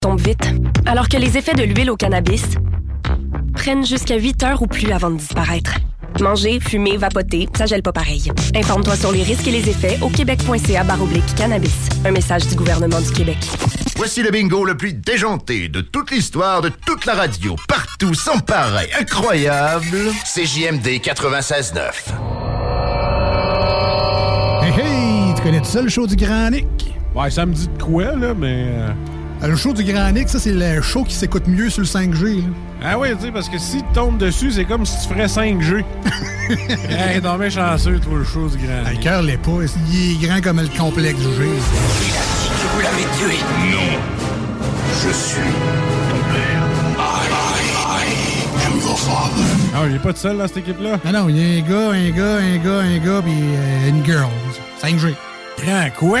Tombe vite, alors que les effets de l'huile au cannabis prennent jusqu'à 8 heures ou plus avant de disparaître. Manger, fumer, vapoter, ça gèle pas pareil. Informe-toi sur les risques et les effets au québec.ca baroblique cannabis. Un message du gouvernement du Québec. Voici le bingo le plus déjanté de toute l'histoire de toute la radio. Partout, sans pareil, incroyable. CJMD 96.9. Hey, hey! Tu connais tout ça, le show du Grand Nick? Ouais, ça me dit de quoi, là, mais. Euh, Le show du Grand Nick, ça, c'est le show qui s'écoute mieux sur le 5G. là. Ah oui, tu sais, parce que si tu tombes dessus, c'est comme si tu ferais 5G. hey, non, mais chanceux, toi, le show du grand. Ah, Le cœur l'est pas. Il est grand comme le complexe G. Que vous l'avez tué Non. Je suis ton père. I, I, I am your father. Ah, il est pas tout seul dans cette équipe-là? Non, non, il y a un gars, un gars, un gars, un gars, puis euh, une girl. 5G. Grand quoi?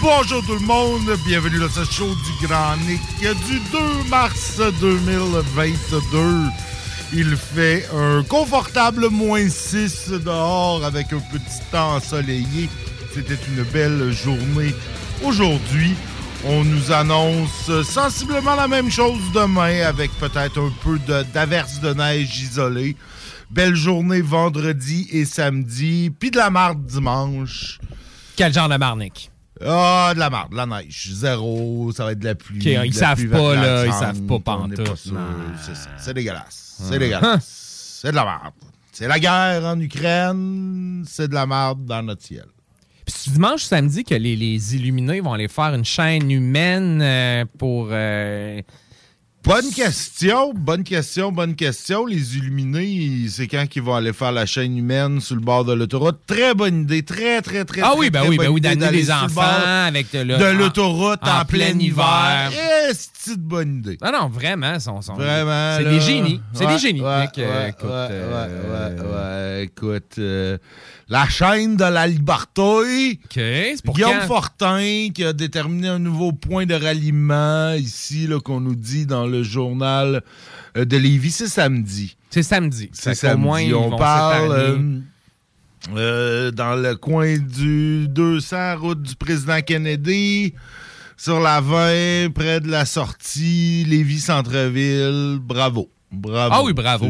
Bonjour tout le monde, bienvenue dans ce show du Grand Nick du 2 mars 2022. Il fait un confortable moins 6 dehors avec un petit temps ensoleillé. C'était une belle journée. Aujourd'hui, on nous annonce sensiblement la même chose demain avec peut-être un peu de- d'averse de, neige isolée. Belle journée vendredi et samedi, puis de la marde dimanche. Quel genre de marnique? Ah, de la marde, de la neige. Zéro, ça va être de la pluie. De ils la savent pluie pas, là, ils savent pas non. C'est ça. C'est dégueulasse. C'est dégueulasse. C'est de la marde. C'est la guerre en Ukraine, c'est de la marde dans notre ciel. Puis c'est dimanche, samedi, que les, les Illuminés vont aller faire une chaîne humaine euh, pour. euh, Bonne question, bonne question, bonne question. Les Illuminés, c'est quand qu'ils vont aller faire la chaîne humaine sur le bord de l'autoroute? Très bonne idée, très, très, très, Ah très, oui, ben très oui, ben bonne oui, idée d'amener d'aller des sur le enfants avec de le- de en- l'autoroute en, en plein hiver. hiver. C'est une bonne idée. Ah non, vraiment, sont, sont- Vraiment. C'est des génies. C'est Ouais, des génies. ouais, écoute, euh, Écoute, euh, la chaîne de la liberté. pour Guillaume quand? Fortin qui a déterminé un nouveau point de ralliement ici, qu'on nous dit dans le journal euh, de Lévis. C'est samedi. C'est samedi. C'est samedi. moins, On parle euh, euh, dans le coin du 200 route du président Kennedy, sur la 20, près de la sortie Lévis-Centreville. Bravo. Bravo. Ah oui, bravo.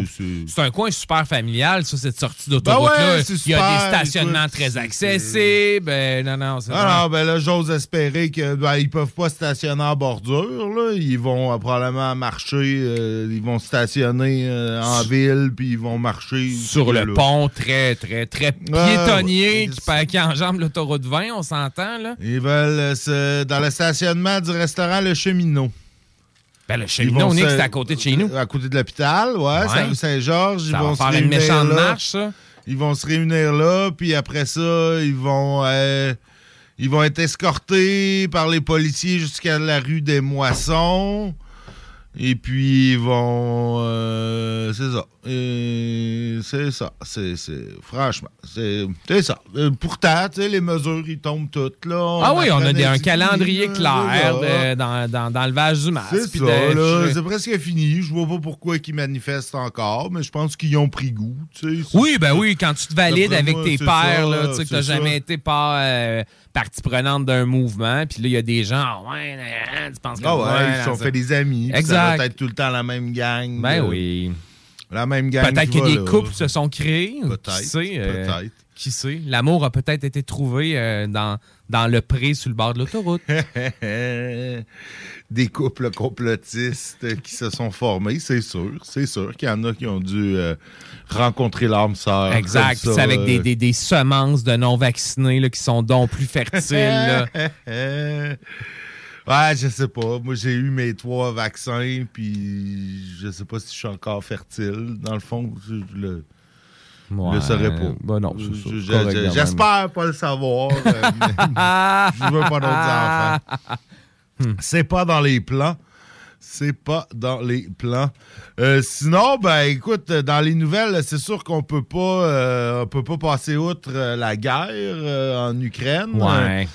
C'est- un coin super familial, ça, cette sortie d'autoroute-là. Ben ouais, Il y a des stationnements très accessibles. Ben, non, non, c'est Ah non, ben là, j'ose espérer que ben, ils peuvent pas stationner en bordure. Là. Ils vont euh, probablement marcher. euh, ils vont stationner euh, en ville, puis ils vont marcher sur le là. pont très, très, très piétonnier qui, pa- qui enjambe l'autoroute 20, on s'entend, là. Ils veulent dans le stationnement du restaurant Le Cheminot. Ben, le cheminot, que c'est à côté de chez nous. À côté de l'hôpital, ouais, Saint-Georges. Ils vont se faire une réunir méchante là. marche, ça. Ils vont se réunir là, puis après ça, ils vont, euh, ils vont être escortés par les policiers jusqu'à la rue des Moissons. Et puis, ils vont... euh, c'est ça. Euh, c'est ça. C'est, c'est- franchement, c'est, c'est ça. Euh, pourtant, les mesures, ils tombent toutes, là. Ah oui, on a des- un calendrier clair là. de- dans, dans, dans le vage du masque. C'est ça, là. C'est presque fini. Je vois pas pourquoi ils manifestent encore, mais je pense qu'ils ont pris goût. Oui, ben oui, quand tu te valides avec tes pairs, ça, là, tu sais, que t'as ça. jamais été pas euh, partie prenante d'un mouvement, puis là, il y a des gens, ah ouais, hein, tu penses Ah comme ouais, ils se sont ça. fait des amis. Ça Exact. doit être tout le temps la même gang. Ben oui. La même gang. Peut-être que va des là. couples se sont créés. Peut-être, Qui sait? euh. Qui sait? L'amour a peut-être été trouvé euh, dans, dans le pré sur le bord de l'autoroute. des couples complotistes qui se sont formés, c'est sûr. C'est sûr qu'il y en a qui ont dû euh, rencontrer l'âme sœur. exact. ça, c'est avec des, des- des semences de non-vaccinés là, qui sont donc plus fertiles. ouais, je sais pas. Moi, j'ai eu mes trois vaccins, puis je sais pas si je suis encore fertile. Dans le fond, je, le, je le Ouais. saurais pas. Ben non. J'espère pas le savoir. euh, je veux pas d'autres enfants. C'est pas dans les plans. C'est pas dans les plans. Euh, sinon, ben écoute, dans les nouvelles, c'est sûr qu'on peut pas euh, on peut pas passer outre la guerre en Ukraine. Ouais.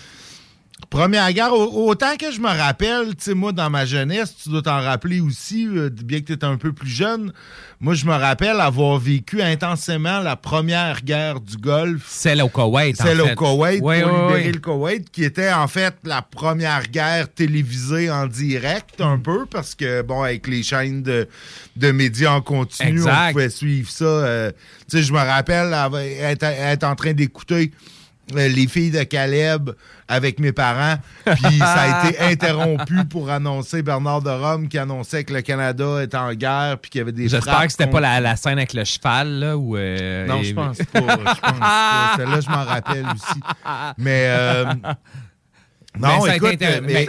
Première guerre, au- autant que je me rappelle, tu sais, moi, dans ma jeunesse, tu dois t'en rappeler aussi, euh, bien que tu étais un peu plus jeune, moi, je me rappelle avoir vécu intensément la première guerre du Golfe. Celle au Koweït, en Celle fait. au Koweït, pour libérer le Koweït, qui était en fait la première guerre télévisée en direct, un peu, parce que, bon, avec les chaînes de, de médias en continu, Exact. on pouvait suivre ça. euh, tu sais, je me rappelle être, être en train d'écouter les filles de Caleb avec mes parents, puis ça a été interrompu pour annoncer Bernard de Rome qui annonçait que le Canada était en guerre, puis qu'il y avait des J'espère que c'était contre- pas la, la scène avec le cheval, là, où... euh, non, et- je pense pas. Je pense pas. Celle-là, je m'en rappelle aussi. Mais. euh, non, été écoute, euh, mais,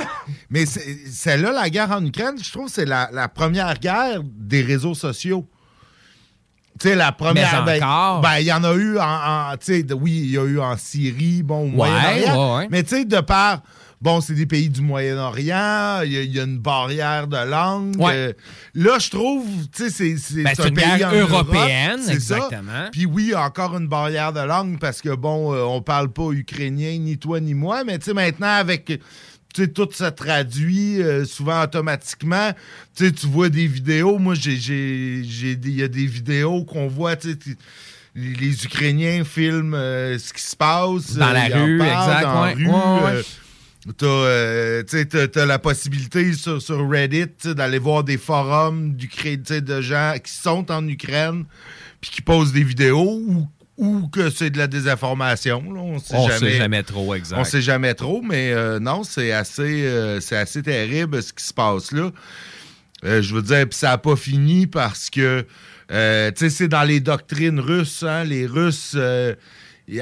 mais c'est- celle-là, la guerre en Ukraine, je trouve que c'est la, la première guerre des réseaux sociaux. Tu sais, la première. Mais ben, encore. Ben, il y en a eu en. en- tu sais, oui, il y a eu en Syrie, bon, au Moyen-Orient. ouais, ouais. Mais tu sais, de par. Bon, c'est des pays du Moyen-Orient, il y, y a une barrière de langue. Ouais. Euh, là, je trouve, tu sais, c'est c'est Ben, un une pays en Europe, européenne, ça. exactement. Puis oui, il y a encore une barrière de langue parce que, bon, euh, on parle pas ukrainien, ni toi, ni moi, mais tu sais, maintenant, avec. Tu sais, tout se traduit euh, souvent automatiquement. Tu vois des vidéos. Moi, il y a des vidéos qu'on voit, tu sais, tu- les, Ukrainiens filment euh, ce qui se passe. Dans la en rue, parlent exact, Dans la ouais. rue. Ouais, ouais. euh, T'as, euh, la possibilité sur, sur Reddit d'aller voir des forums sais, de gens qui sont en Ukraine puis qui posent des vidéos ou, ou que c'est de la désinformation. Là, on sait On jamais, sait jamais trop, exact. On sait jamais trop, mais euh, non, c'est assez, euh, c'est assez terrible ce qui se passe là. Euh, je veux dire, puis ça n'a pas fini parce que, euh, tu sais, c'est dans les doctrines russes, hein, les Russes,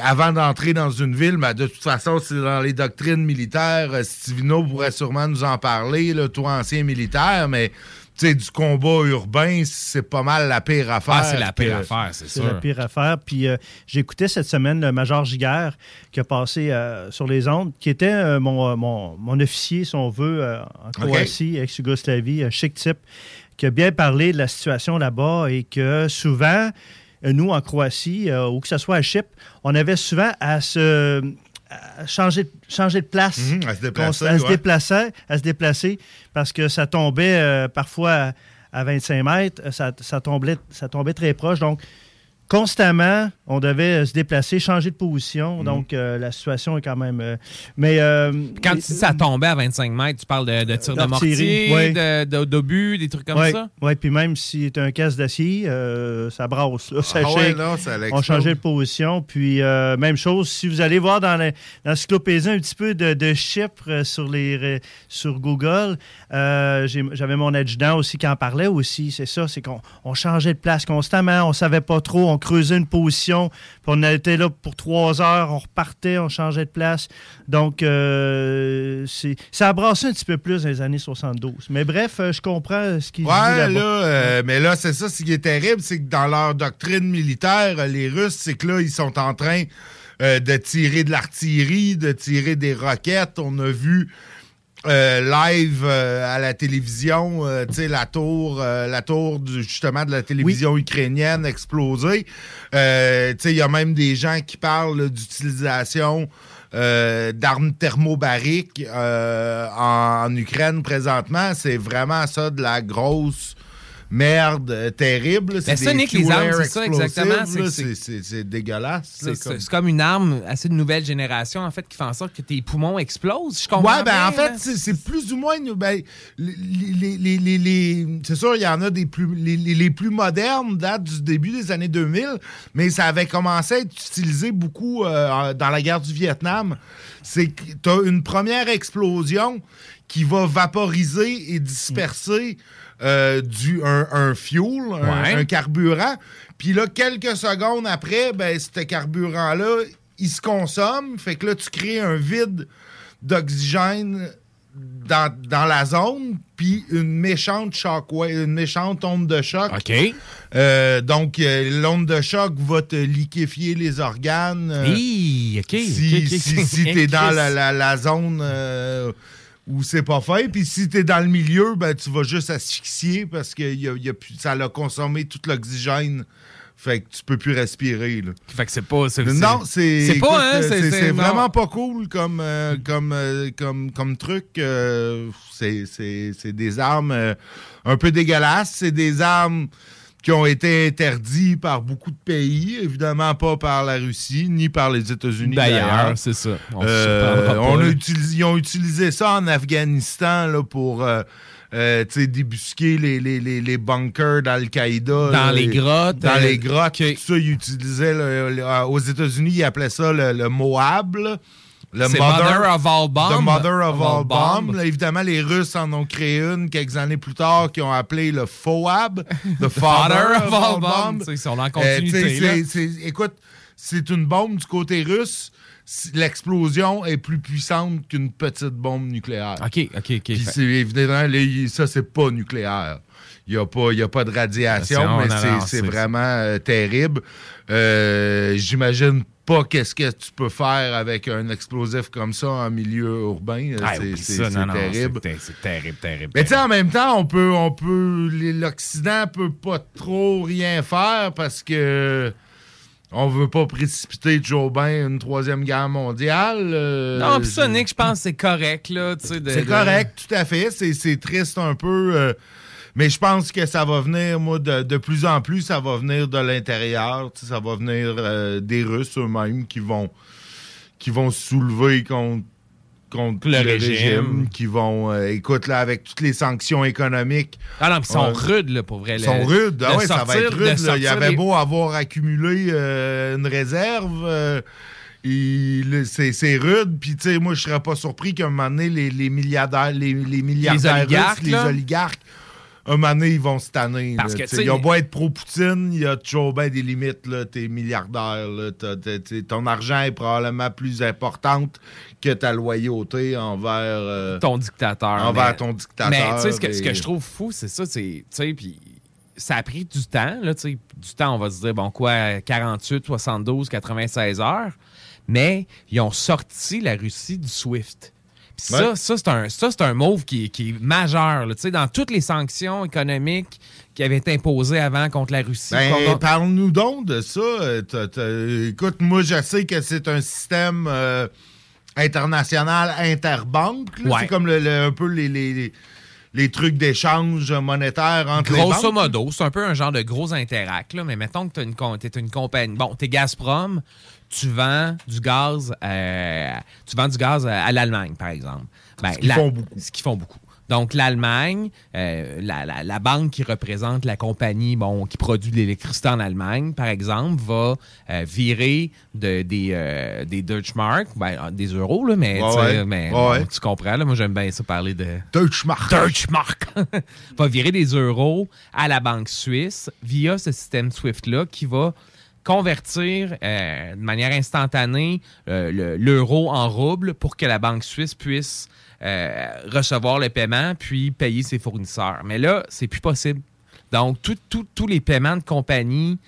avant d'entrer dans une ville, ben, de toute façon, c'est dans les doctrines militaires. Stivino pourrait sûrement nous en parler, là, toi, ancien militaire, mais sais, du combat urbain, c'est pas mal la pire affaire. Ah, c'est la pire que- affaire, c'est C'est sûr. la pire affaire. Puis euh, j'écoutais cette semaine le Major Giguère qui a passé euh, sur les ondes, qui était euh, mon, mon, mon officier, si on veut, euh, en Croatie, ex-Yougoslavie, un chic type, qui a bien parlé de la situation là-bas et que souvent, nous, en Croatie, euh, ou que ce soit à Chypre, on avait souvent à se changer, changer de place. Mhm, à se déplacer, se ouais. se déplacer, parce que ça tombait euh, parfois à, à 25 mètres, euh, ça, ça tombait, ça tombait très proche. Donc, constamment, on devait euh, se déplacer, changer de position. Mhm. Donc, euh, la situation est quand même. euh, mais. euh, Quand tu dis ça tombait à 25 mètres, tu parles de, de tir de mortier, ouais. de- de- d'obus, des trucs comme ça? Oui, puis même si c'est un casse d'acier, ça brasse. là, ça Ah ouais, shake. non, ça on changeait de position. Puis, même chose, si vous allez voir dans le- dans l'encyclopédie un petit peu de, de Chypre euh, sur, les, sur Google, j'avais mon adjudant aussi qui en parlait aussi. C'est ça, c'est qu'on on changeait de place constamment. On savait pas trop. On creusait une position. Puis on était là pour trois heures. On repartait, on changeait de place. Donc, euh, ça a brassé un petit peu plus dans les années 72. Mais bref, euh, je comprends ce qu'il dit Ouais, là-bas. là, euh, mais là, c'est ça, ce qui est terrible, c'est que dans leur doctrine militaire, les Russes, c'est que là, ils sont en train euh, de tirer de l'artillerie, de tirer des roquettes. On a vu euh, live euh, à la télévision, euh, tu sais, la tour, euh, la tour du- justement de la télévision ukrainienne explosée. Euh, tu sais, il y a même des gens qui parlent d'utilisation euh, d'armes thermobariques euh, en, en Ukraine présentement. C'est vraiment ça de la grosse merde euh, terrible. Ben ça, Nick, les armes, c'est ça, exactement. C'est C'est c'est- c'est dégueulasse. C'est comme- c'est une arme assez de nouvelle génération, en fait, qui fait en sorte que tes poumons explosent. Je comprends. Ouais, ben bien, en fait, c'est c'est plus ou moins. Ben, les, les- les- les- les- c'est sûr, il y en a des plus. Les, plus modernes datent du début des années 2000, mais ça avait commencé à être utilisé beaucoup euh, dans la guerre du Vietnam. C'est que tu as une première explosion qui va vaporiser et disperser euh, du, un, un fuel, un, Ouais. un carburant. Puis là, quelques secondes après, ben, ce carburant-là, il se consomme. Fait que là, tu crées un vide d'oxygène dans, dans la zone, puis une méchante shockwave, une méchante onde de choc. OK. Euh, donc, euh, l'onde de choc va te liquéfier les organes. euh, OK. si, OK, OK. si, si t'es dans la, la- la zone où c'est pas fait, puis si t'es dans le milieu, ben tu vas juste asphyxier parce que y a, y a ça a consommé tout l'oxygène. Fait que tu peux plus respirer. Là. Fait que c'est pas. c'est- Non, c'est. C'est pas, hein? C'est vraiment pas cool comme, euh, comme, euh, comme, comme truc. euh, c'est- c'est c'est des armes un peu dégueulasses. C'est des armes qui ont été interdites par beaucoup de pays, évidemment pas par la Russie ni par les États-Unis. D'ailleurs, c'est ça. On Euh, on a utilisé- ils ont utilisé ça en Afghanistan là, pour euh, euh, débusquer les, les, les, les bunkers d'Al-Qaïda. là, les grottes, Dans les grottes. Tout ça, ils utilisaient. aux États-Unis, ils appelaient ça le, le Moab. là. Le Mother of All The Bombs. Mother of, Of All, All Bombs. Bombs. Là, évidemment, les Russes en ont créé une quelques années plus tard qui ont appelé le FOAB. The Father of All Bombs. Ils sont en Euh, continuité. c'est- écoute, c'est une bombe du côté russe. Si- L'explosion est plus puissante qu'une petite bombe nucléaire. OK, OK, OK. Puis évidemment, ça, c'est pas nucléaire. Il n'y a, pas- y a pas de radiation, mais c'est- vraiment euh, terrible. Euh, J'imagine pas qu'est-ce que tu peux faire avec un explosif comme ça en milieu urbain. Ah, C'est- terrible. c'est ter- C'est terrible, terrible. Mais tu sais, en même temps, on peut, on peut, l'Occident peut pas trop rien faire parce que on veut pas précipiter Joe Biden une troisième guerre mondiale. euh, Non, pis ça, je- Nick, je pense que c'est correct, là. c'est de- correct, tout à fait. C'est- C'est triste un peu. euh, mais je pense que ça va venir, moi, de, de plus en plus, ça va venir de l'intérieur. Ça va venir euh, des Russes eux-mêmes qui vont, qui vont se soulever contre, contre Le le, régime. régime. Qui vont, euh, écoute, là, avec toutes les sanctions économiques. Ah non, ils sont euh, rudes, là, pour vrai. Ils sont rudes. Ah ouais, ça va être de rude. là. Il sortir avait les- beau avoir accumulé une réserve. c'est rude. Puis, tu sais, moi, je serais pas surpris qu'à un moment donné, les, les milliardaires, les, les milliardaires oligarques, russes, les oligarques, un moment donné, ils vont se tanner. Parce là. que, Ils ont beau être pro-Poutine, il y a toujours bien des limites. T'es milliardaire. là. Ton argent est probablement plus importante que ta loyauté envers... euh, ton dictateur. Envers mais- ton dictateur. Mais tu sais, ce que, ce que je trouve fou, c'est ça, tu sais, puis ça a pris du temps, là, du temps, on va se dire, bon, quoi, 48, 72, 96 heures, mais ils ont sorti la Russie du SWIFT. Ça, Ouais. ça, c'est un, ça, un move qui, est- qui est majeur, là, tu sais, dans toutes les sanctions économiques qui avaient été imposées avant contre la Russie. Ben, contre- parle-nous donc de ça. Euh, écoute, moi, je sais que c'est un système euh, international interbanque. Ouais. C'est comme le, le- un peu les, les, les- trucs d'échange monétaire entre les Grosso modo, c'est un peu un genre de gros interact, là, mais mettons que tu es une compagnie. Bon, tu es Gazprom, tu vends du gaz, euh, tu vends du gaz à, à l'Allemagne, par exemple. Ben, Ce qu'ils la- font beaucoup. Ce qu'ils font beaucoup. Donc, l'Allemagne, euh, la, la- la banque qui représente la compagnie bon, qui produit de l'électricité en Allemagne, par exemple, va euh, virer de- des, euh, des Deutschmark, ben, des euros, là, mais, Ouais, Ouais, bon, tu comprends. Là, moi, j'aime bien ça parler de... Deutschmark. Deutschmark va virer des euros à la banque suisse via ce système SWIFT-là qui va convertir euh, de manière instantanée euh, le- l'euro en rouble pour que la banque suisse puisse euh, recevoir le paiement puis payer ses fournisseurs. Mais là, c'est plus possible. Donc, tous les paiements de compagnie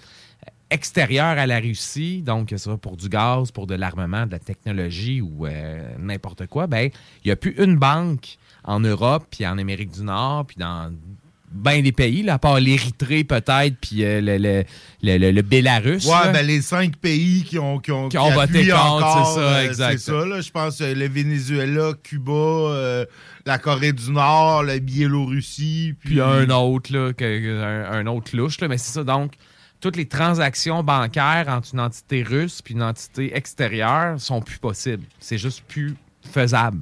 extérieure à la Russie, donc que ce soit pour du gaz, pour de l'armement, de la technologie ou n'importe quoi, ben il n'y a plus une banque en Europe, puis en Amérique du Nord, puis dans bien des pays, là, à part l'Érythrée peut-être, puis euh, le, le, le, le- Bélarus. Ouais, là. ben les cinq pays qui ont qui ont, Qui ont voté contre, c'est ça, euh, exact. C'est ça, là. Je pense euh, le Venezuela, Cuba, euh, la Corée du Nord, la Biélorussie. Puis, puis un autre, là, un autre louche. Là, mais c'est ça, donc, toutes les transactions bancaires entre une entité russe puis une entité extérieure sont plus possibles. C'est juste plus faisable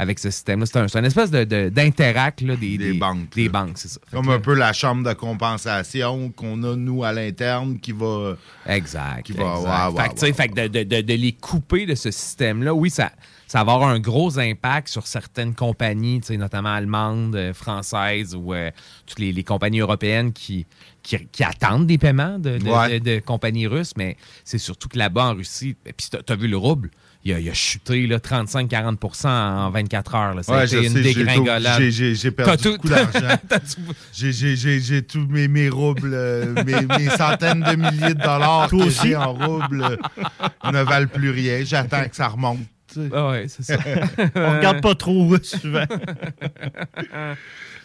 avec ce système-là. C'est un, c'est espèce de- de- d'interact là, des, des, banques. Des banques, c'est ça. Fait Comme que, un peu la chambre de compensation qu'on a, nous, à l'interne, qui va. Exact. Qui va. exact. ouais, fait que, tu fait que de, de- de- les couper de ce système-là, oui, ça, ça va avoir un gros impact sur certaines compagnies, tu notamment allemandes, euh, françaises ou euh, toutes les, les compagnies européennes qui, qui, qui attendent des paiements de, de- compagnies russes, mais c'est surtout que là-bas en Russie, et puis t'as as vu le rouble, il a, il a chuté là, 35-40% en 24 heures. Ouais, je une sais, dégringolade. j'ai- perdu tout- beaucoup d'argent. J'ai- tous mes, mes roubles, euh, mes, mes centaines de milliers de dollars que j'ai en roubles euh, ne valent plus rien. J'attends que ça remonte. Ah ouais, c'est ça. On regarde pas trop euh, souvent.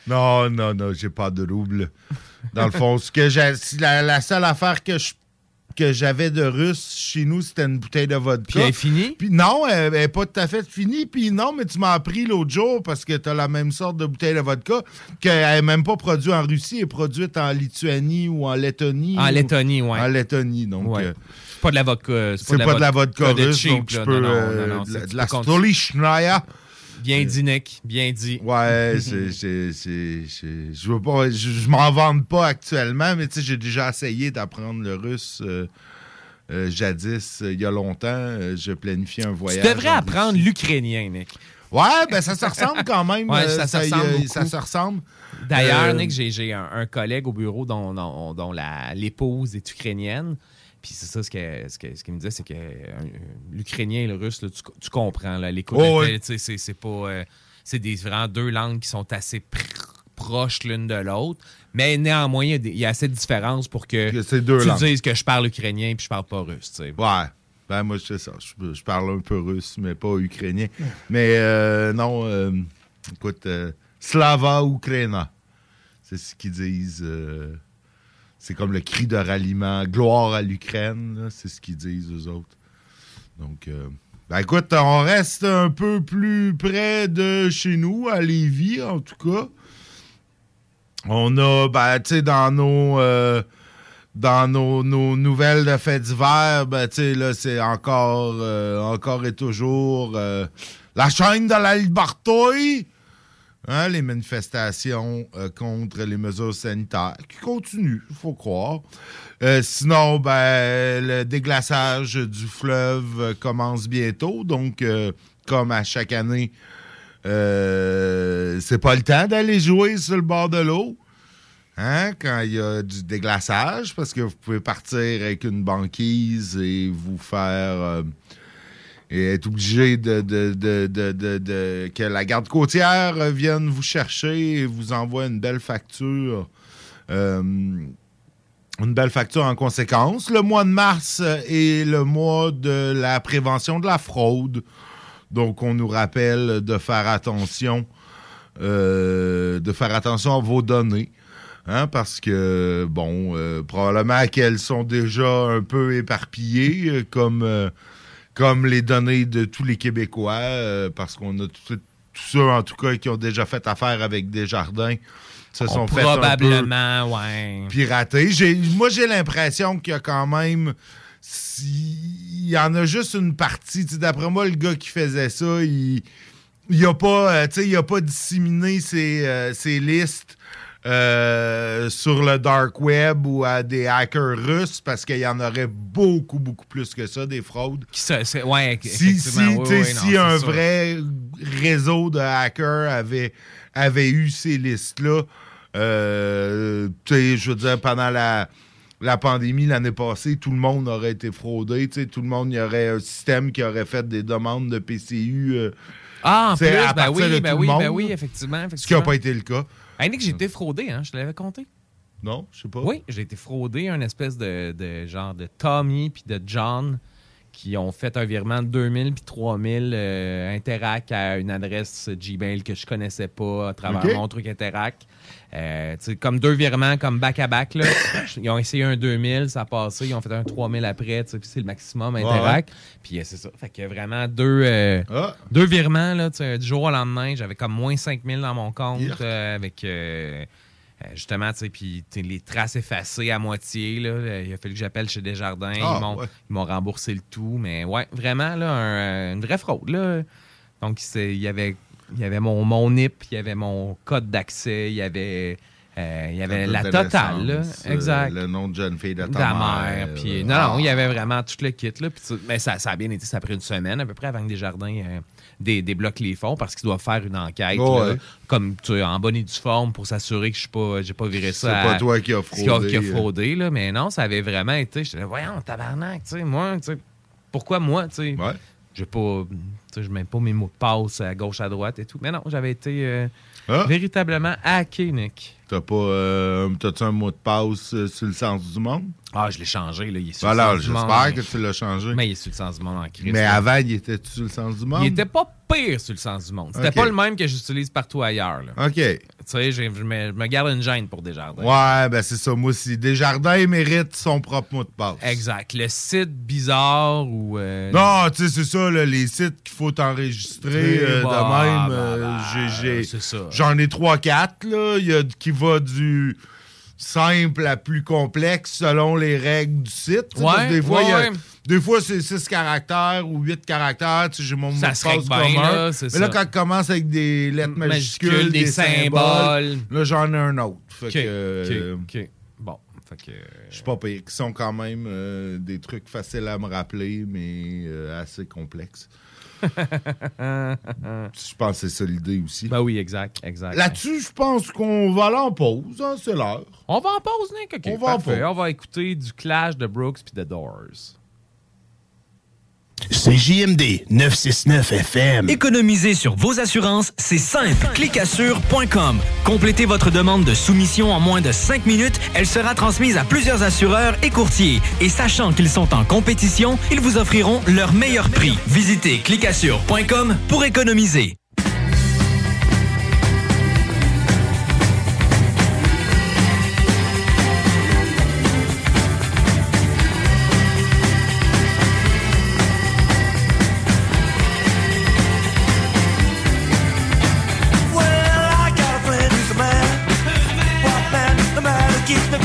Non, non, non, j'ai pas de roubles. Dans le fond, ce que j'ai, si la, la seule affaire que je que j'avais de russe chez nous, c'était une bouteille de vodka. Puis elle est finie? Puis non, elle n'est pas tout à fait finie. Puis non, mais tu m'as appris l'autre jour parce que tu as la même sorte de bouteille de vodka qu'elle n'est même pas produite en Russie, elle est produite en Lituanie ou en Lettonie. En ou- Lettonie, ouais. En Lettonie, donc. Ouais. euh, C'est pas de la vodka. c'est pas de la vodka de russe, cheap, donc je là. peux. Non, non, euh, non, de c'est- la- de la. Bien dit, Nick. Bien dit. Ouais, je veux pas, je, m'en vante pas actuellement, mais tu sais, j'ai déjà essayé d'apprendre le russe euh, euh, jadis, euh, il y a longtemps. je planifiais un Tu voyage. devrais en apprendre l'ukrainien, Nick. Ouais, ben ça se ressemble quand même. Ouais, ça se ressemble. Ça se ressemble. D'ailleurs, Nick, j'ai, un, un collègue au bureau dont, dont- dont l'épouse est ukrainienne. Puis c'est ça, ce qu'il ce que, ce me disait, c'est que euh, l'ukrainien et le russe, là, tu, tu comprends. Là, Oh, sais, c'est, c'est pas. euh, c'est des, vraiment deux langues qui sont assez pr- proches l'une de l'autre. Mais néanmoins, il y a y, assez de différences pour que, Que c'est deux tu langues. dises que je parle ukrainien puis je parle pas russe. sais. Ouais. Ben moi, c'est ça. Je, je parle un peu russe, mais pas ukrainien. Mais euh, non, euh, écoute, euh, Slava Ukraina. C'est ce qu'ils disent. C'est comme le cri de ralliement. Gloire à l'Ukraine, c'est ce qu'ils disent, eux autres. Donc, euh, ben écoute, on reste un peu plus près de chez nous, à Lévis, en tout cas. On a, ben, tu sais, dans nos. euh, dans nos, nos nouvelles de faits divers, ben, tu sais, là, c'est encore, euh, encore et toujours la chaîne de la liberté. Hein, les manifestations euh, contre les mesures sanitaires qui continuent, il faut croire. Euh, sinon, ben, le déglaçage du fleuve euh, commence bientôt. Donc, comme à chaque année, c'est pas le temps d'aller jouer sur le bord de l'eau. Hein, quand il y a du déglaçage, parce que vous pouvez partir avec une banquise et vous faire. Et être obligé de, de- de- de- que la garde côtière vienne vous chercher et vous envoie une belle facture. euh, une belle facture en conséquence. Le mois de mars est le mois de la prévention de la fraude. Donc, on nous rappelle de faire attention, euh, de faire attention à vos données. Hein, parce que, bon, euh, probablement qu'elles sont déjà un peu éparpillées, comme, comme les données de tous les Québécois, euh, parce qu'on a tout- tous ceux, en tout cas, qui ont déjà fait affaire avec Desjardins, se sont fait Probablement, ouais. piratés. J'ai- Moi, j'ai l'impression qu'il y a quand même... Il y en a juste une partie. D'après moi, le gars qui faisait ça, il il a pas, euh, il a pas disséminé ses, euh, ses listes euh, sur le dark web ou à des hackers russes parce qu'il y en aurait beaucoup, beaucoup plus que ça, des fraudes. Qui ça- c'est- ouais, Si, si, oui, oui, un vrai réseau de hackers avait, avait eu ces listes-là, euh, je veux dire, pendant la, la pandémie l'année passée, tout le monde aurait été fraudé. Tout le monde, il y aurait un système qui aurait fait des demandes de PCU. euh, Ah, en plus, à ben partir oui, de ben tout oui, le ben oui, effectivement. Ce qui n'a pas été le cas. Hey, Nick, j'ai été fraudé, hein, je te l'avais compté. Non, je sais pas. Oui, j'ai été fraudé un espèce de, de genre de Tommy puis de John qui ont fait un virement de 2000 puis 3000 euh, Interac à une adresse Gmail que je connaissais pas à travers mon truc Interac. Euh, comme deux virements, comme back-à-back. Ils ont essayé un 2000, ça a passé. Ils ont fait un 3000 après. Puis c'est le maximum Interac. Puis euh, c'est ça. Fait a vraiment deux, euh, Ah. deux virements. Là, du jour au lendemain, j'avais comme moins 5000 dans mon compte avec... euh, justement, tu sais, puis les traces effacées à moitié, là, euh, il a fallu que j'appelle chez Desjardins. Ah, ils m'ont ouais. ils m'ont remboursé le tout. Mais ouais, vraiment, là, un, une vraie fraude. Là. Donc, il y avait, il y avait mon, mon NIP, il y avait mon code d'accès, il y avait, euh, il y avait la totale. Là. euh, exact. le nom de jeune fille de ta, la mère. Puis, euh, non, ah. non, il y avait vraiment tout le kit. Là, puis mais ça, ça a bien été. Ça a pris une semaine à peu près avant que Desjardins dé- débloque les fonds parce qu'ils doivent faire une enquête. Oh, là, ouais. comme tu en bonne et due forme pour s'assurer que je n'ai pas, j'ai pas viré ça. C'est pas toi qui as qui a, fraudé. qui a fraudé, là, mais non, ça avait vraiment été. J'étais là, voyons, tabarnak, tu sais, moi, tu sais, pourquoi moi, tu sais? Ouais. J'ai pas. Je mets pas mes mots de passe à gauche, à droite et tout. Mais non, j'avais été euh, Ah. véritablement hacké, Nick. T'as pas. euh, T'as-tu un mot de passe euh, sur le sens du monde? Ah, je l'ai changé, là. Il est sur Voilà, le sens du monde. j'espère que tu l'as changé. Mais il est sur le sens du monde en crise. Mais avant, il était sur le sens du monde? Il était pas pire sur le sens du monde. C'était Ok. pas le même que j'utilise partout ailleurs. Là. OK. Tu sais, je me, je me garde une gêne pour Desjardins. Ouais, ben c'est ça. Moi aussi. Desjardins mérite son propre mot de passe. Exact. Le site bizarre ou. euh, Non, tu sais, c'est ça, là, les sites qu'il faut enregistrer euh, bah, de même. bah, euh, bah, j'ai-. J'en ai 3-4, là. Il y a qui va du simple à plus complexe selon les règles du site. Ouais, parce que des fois, a- ouais. des fois, c'est 6 caractères ou 8 caractères. Tu sais, j'ai mon mot Ça de se passe commun. là, Mais là, ça. quand il commence avec des lettres majuscules, Majuscules, des, des symboles, symboles. là, j'en ai un autre. Fait OK, que, euh, OK, OK. Bon, fait que... je suis pas pire. Qui sont quand même euh, des trucs faciles à me rappeler, mais euh, assez complexes. Je pense que c'est ça l'idée aussi. Ben oui, exact, exact. Là-dessus, je pense qu'on va aller en pause. hein, c'est l'heure. On va en pause, Nick? OK, On va en pause. On va écouter du Clash de Brooks puis de Doors. C'est JMD 969 FM. Économiser sur vos assurances, c'est simple. Clicassure.com. Complétez votre demande de soumission en moins de 5 minutes. Elle sera transmise à plusieurs assureurs et courtiers. Et sachant qu'ils sont en compétition, ils vous offriront leur meilleur prix. Visitez clicassure.com pour économiser. Give me. the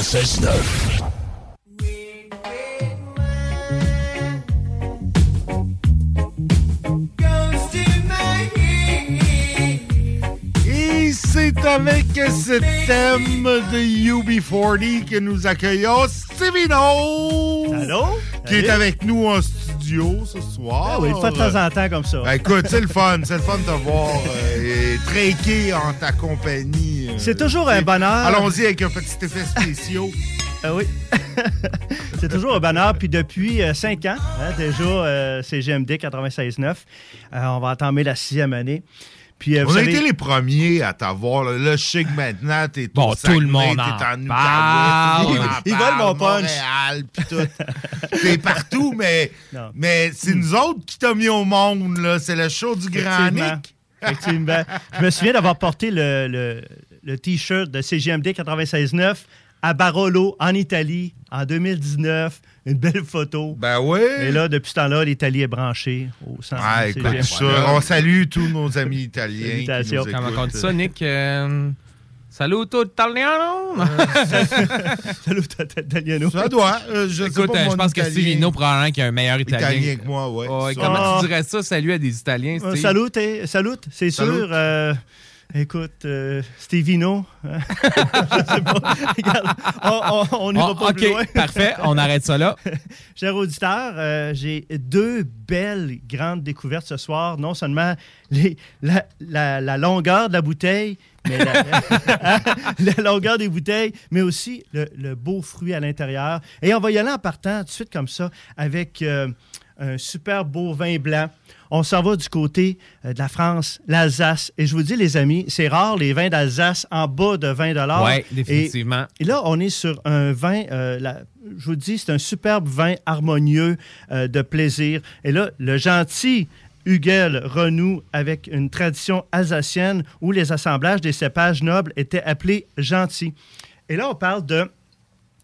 96.9. Et c'est avec ce thème de UB40 que nous accueillons Stevino! Allô? Qui est avec nous en studio ce soir. Ah oui, le fait de temps en temps comme ça. Ben, écoute, c'est le fun. C'est le fun de te voir euh, et en ta compagnie. Euh, C'est toujours un bonheur. Allons-y avec un petit effet spéciaux. Ah oui. c'est toujours un bonheur. Puis depuis euh, cinq ans, hein, déjà, euh, c'est GMD 96.9. Euh, on va entamer la sixième année. Puis, euh, On vous a savez- été les premiers à t'avoir. Là, sais que maintenant, t'es Bon, au tout le monde t'es en parle. Ils parle, veulent mon punch. Montréal, puis tout. T'es partout, mais, Non. mais c'est nous autres qui t'ont mis au monde. là. C'est le show du Grand Effectivement. Nick. Effectivement. Je me souviens d'avoir porté le, le- le T-shirt de CGMD 96.9 à Barolo, en Italie, en 2019. Une belle photo. Ben oui. Et là, depuis ce temps-là, l'Italie est branchée au centre Ah, de écoute CGMD. ça. On salue tous nos amis italiens. qui Salutations. nous on dit ça, Nick? Euh, Saluto italiano! Salut, Italiano. Ça doit. euh, je sais Écoute, pas, euh, je pense que italien. Stevino, probablement, qui est un meilleur italien. Italien que moi, ouais. Comment Ah. tu dirais ça, salut à des Italiens, Euh, salut, salut, c'est sûr. Écoute, euh, Stevino. hein? Je sais pas. Regarde, on- n'ira Ah, pas plus loin. parfait. On arrête ça là. Cher auditeur, euh, j'ai deux belles grandes découvertes ce soir. Non seulement les- la, la- la longueur de la bouteille, mais la, la longueur des bouteilles, mais aussi le, le beau fruit à l'intérieur. Et on va y aller en partant tout de suite comme ça avec euh, un super beau vin blanc. On s'en va du côté euh, de la France, l'Alsace. Et je vous dis, les amis, c'est rare les vins d'Alsace en bas de 20 Oui, Et- définitivement. et là, on est sur un vin, euh, la- je vous dis, c'est un superbe vin harmonieux euh, de plaisir. Et là, le gentil Hugel renoue avec une tradition alsacienne où les assemblages des cépages nobles étaient appelés gentils. Et là, on parle de...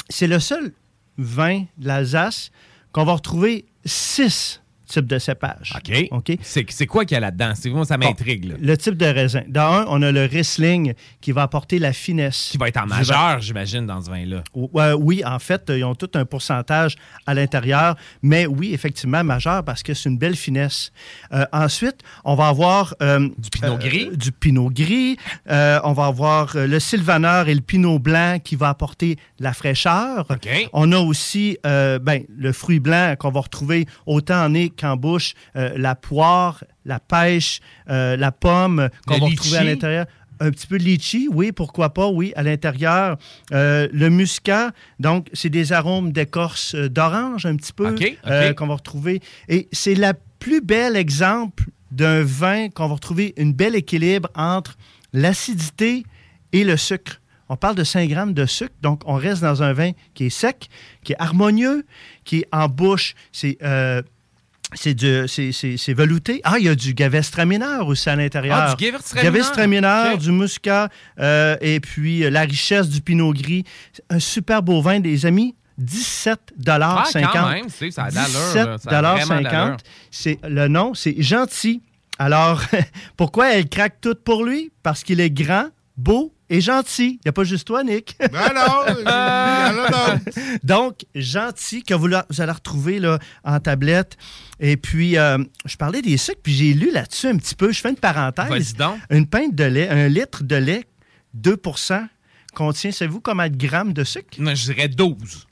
C'est le seul vin de l'Alsace qu'on va retrouver six types de cépages. OK. OK? C'est quoi qu'il y a là-dedans? C'est vraiment, ça m'intrigue. Le type de raisin. Dans un, on a le Riesling qui va apporter la finesse. Qui va être en majeur, j'imagine, dans ce vin-là. Oui, en fait, ils ont tout un pourcentage à l'intérieur, mais oui, effectivement, majeur parce que c'est une belle finesse. Euh, ensuite, on va avoir du pinot gris? du pinot gris. Euh, on va avoir euh, le sylvaner et le pinot blanc qui va apporter la fraîcheur. On a aussi euh, ben, le fruit blanc qu'on va retrouver autant en nez qu'en bouche, euh, la poire, la pêche, euh, la pomme qu'on Le va retrouver à l'intérieur. Un petit peu de litchi, oui, pourquoi pas, oui, à l'intérieur. Euh, le muscat, donc, c'est des arômes d'écorce euh, d'orange, un petit peu, qu'on va retrouver. Et c'est la plus belle exemple d'un vin qu'on va retrouver une bel équilibre entre l'acidité et le sucre. on parle de 5 grammes de sucre. Donc, on reste dans un vin qui est sec, qui est harmonieux, qui est en bouche. C'est. euh, c'est du- c'est- c'est- c'est velouté. Ah, il y a du Gewürztraminer aussi à l'intérieur. Ah, du Gewürztraminer? Gewürztraminer, Ok. du muscat, euh, et puis euh, la richesse du pinot gris. Un super beau vin, les amis. 17,50 Ah, quand même, c'est- ça a d'allure, là. Ça a vraiment d'allure. 17,50 C'est le nom, c'est gentil. Alors, pourquoi elle craque toute pour lui? Parce qu'il est grand, beau et gentil. Il n'y a pas juste toi, Nick. Ben non, d'autres. Donc, gentil, que vous, la- vous allez retrouver là, en tablette. Et puis, euh, je parlais des sucres, puis j'ai lu là-dessus un petit peu. Je fais une parenthèse. Donc. Une pinte de lait, un litre de lait, 2% contient, savez-vous combien de grammes de sucre? Non, je dirais 12.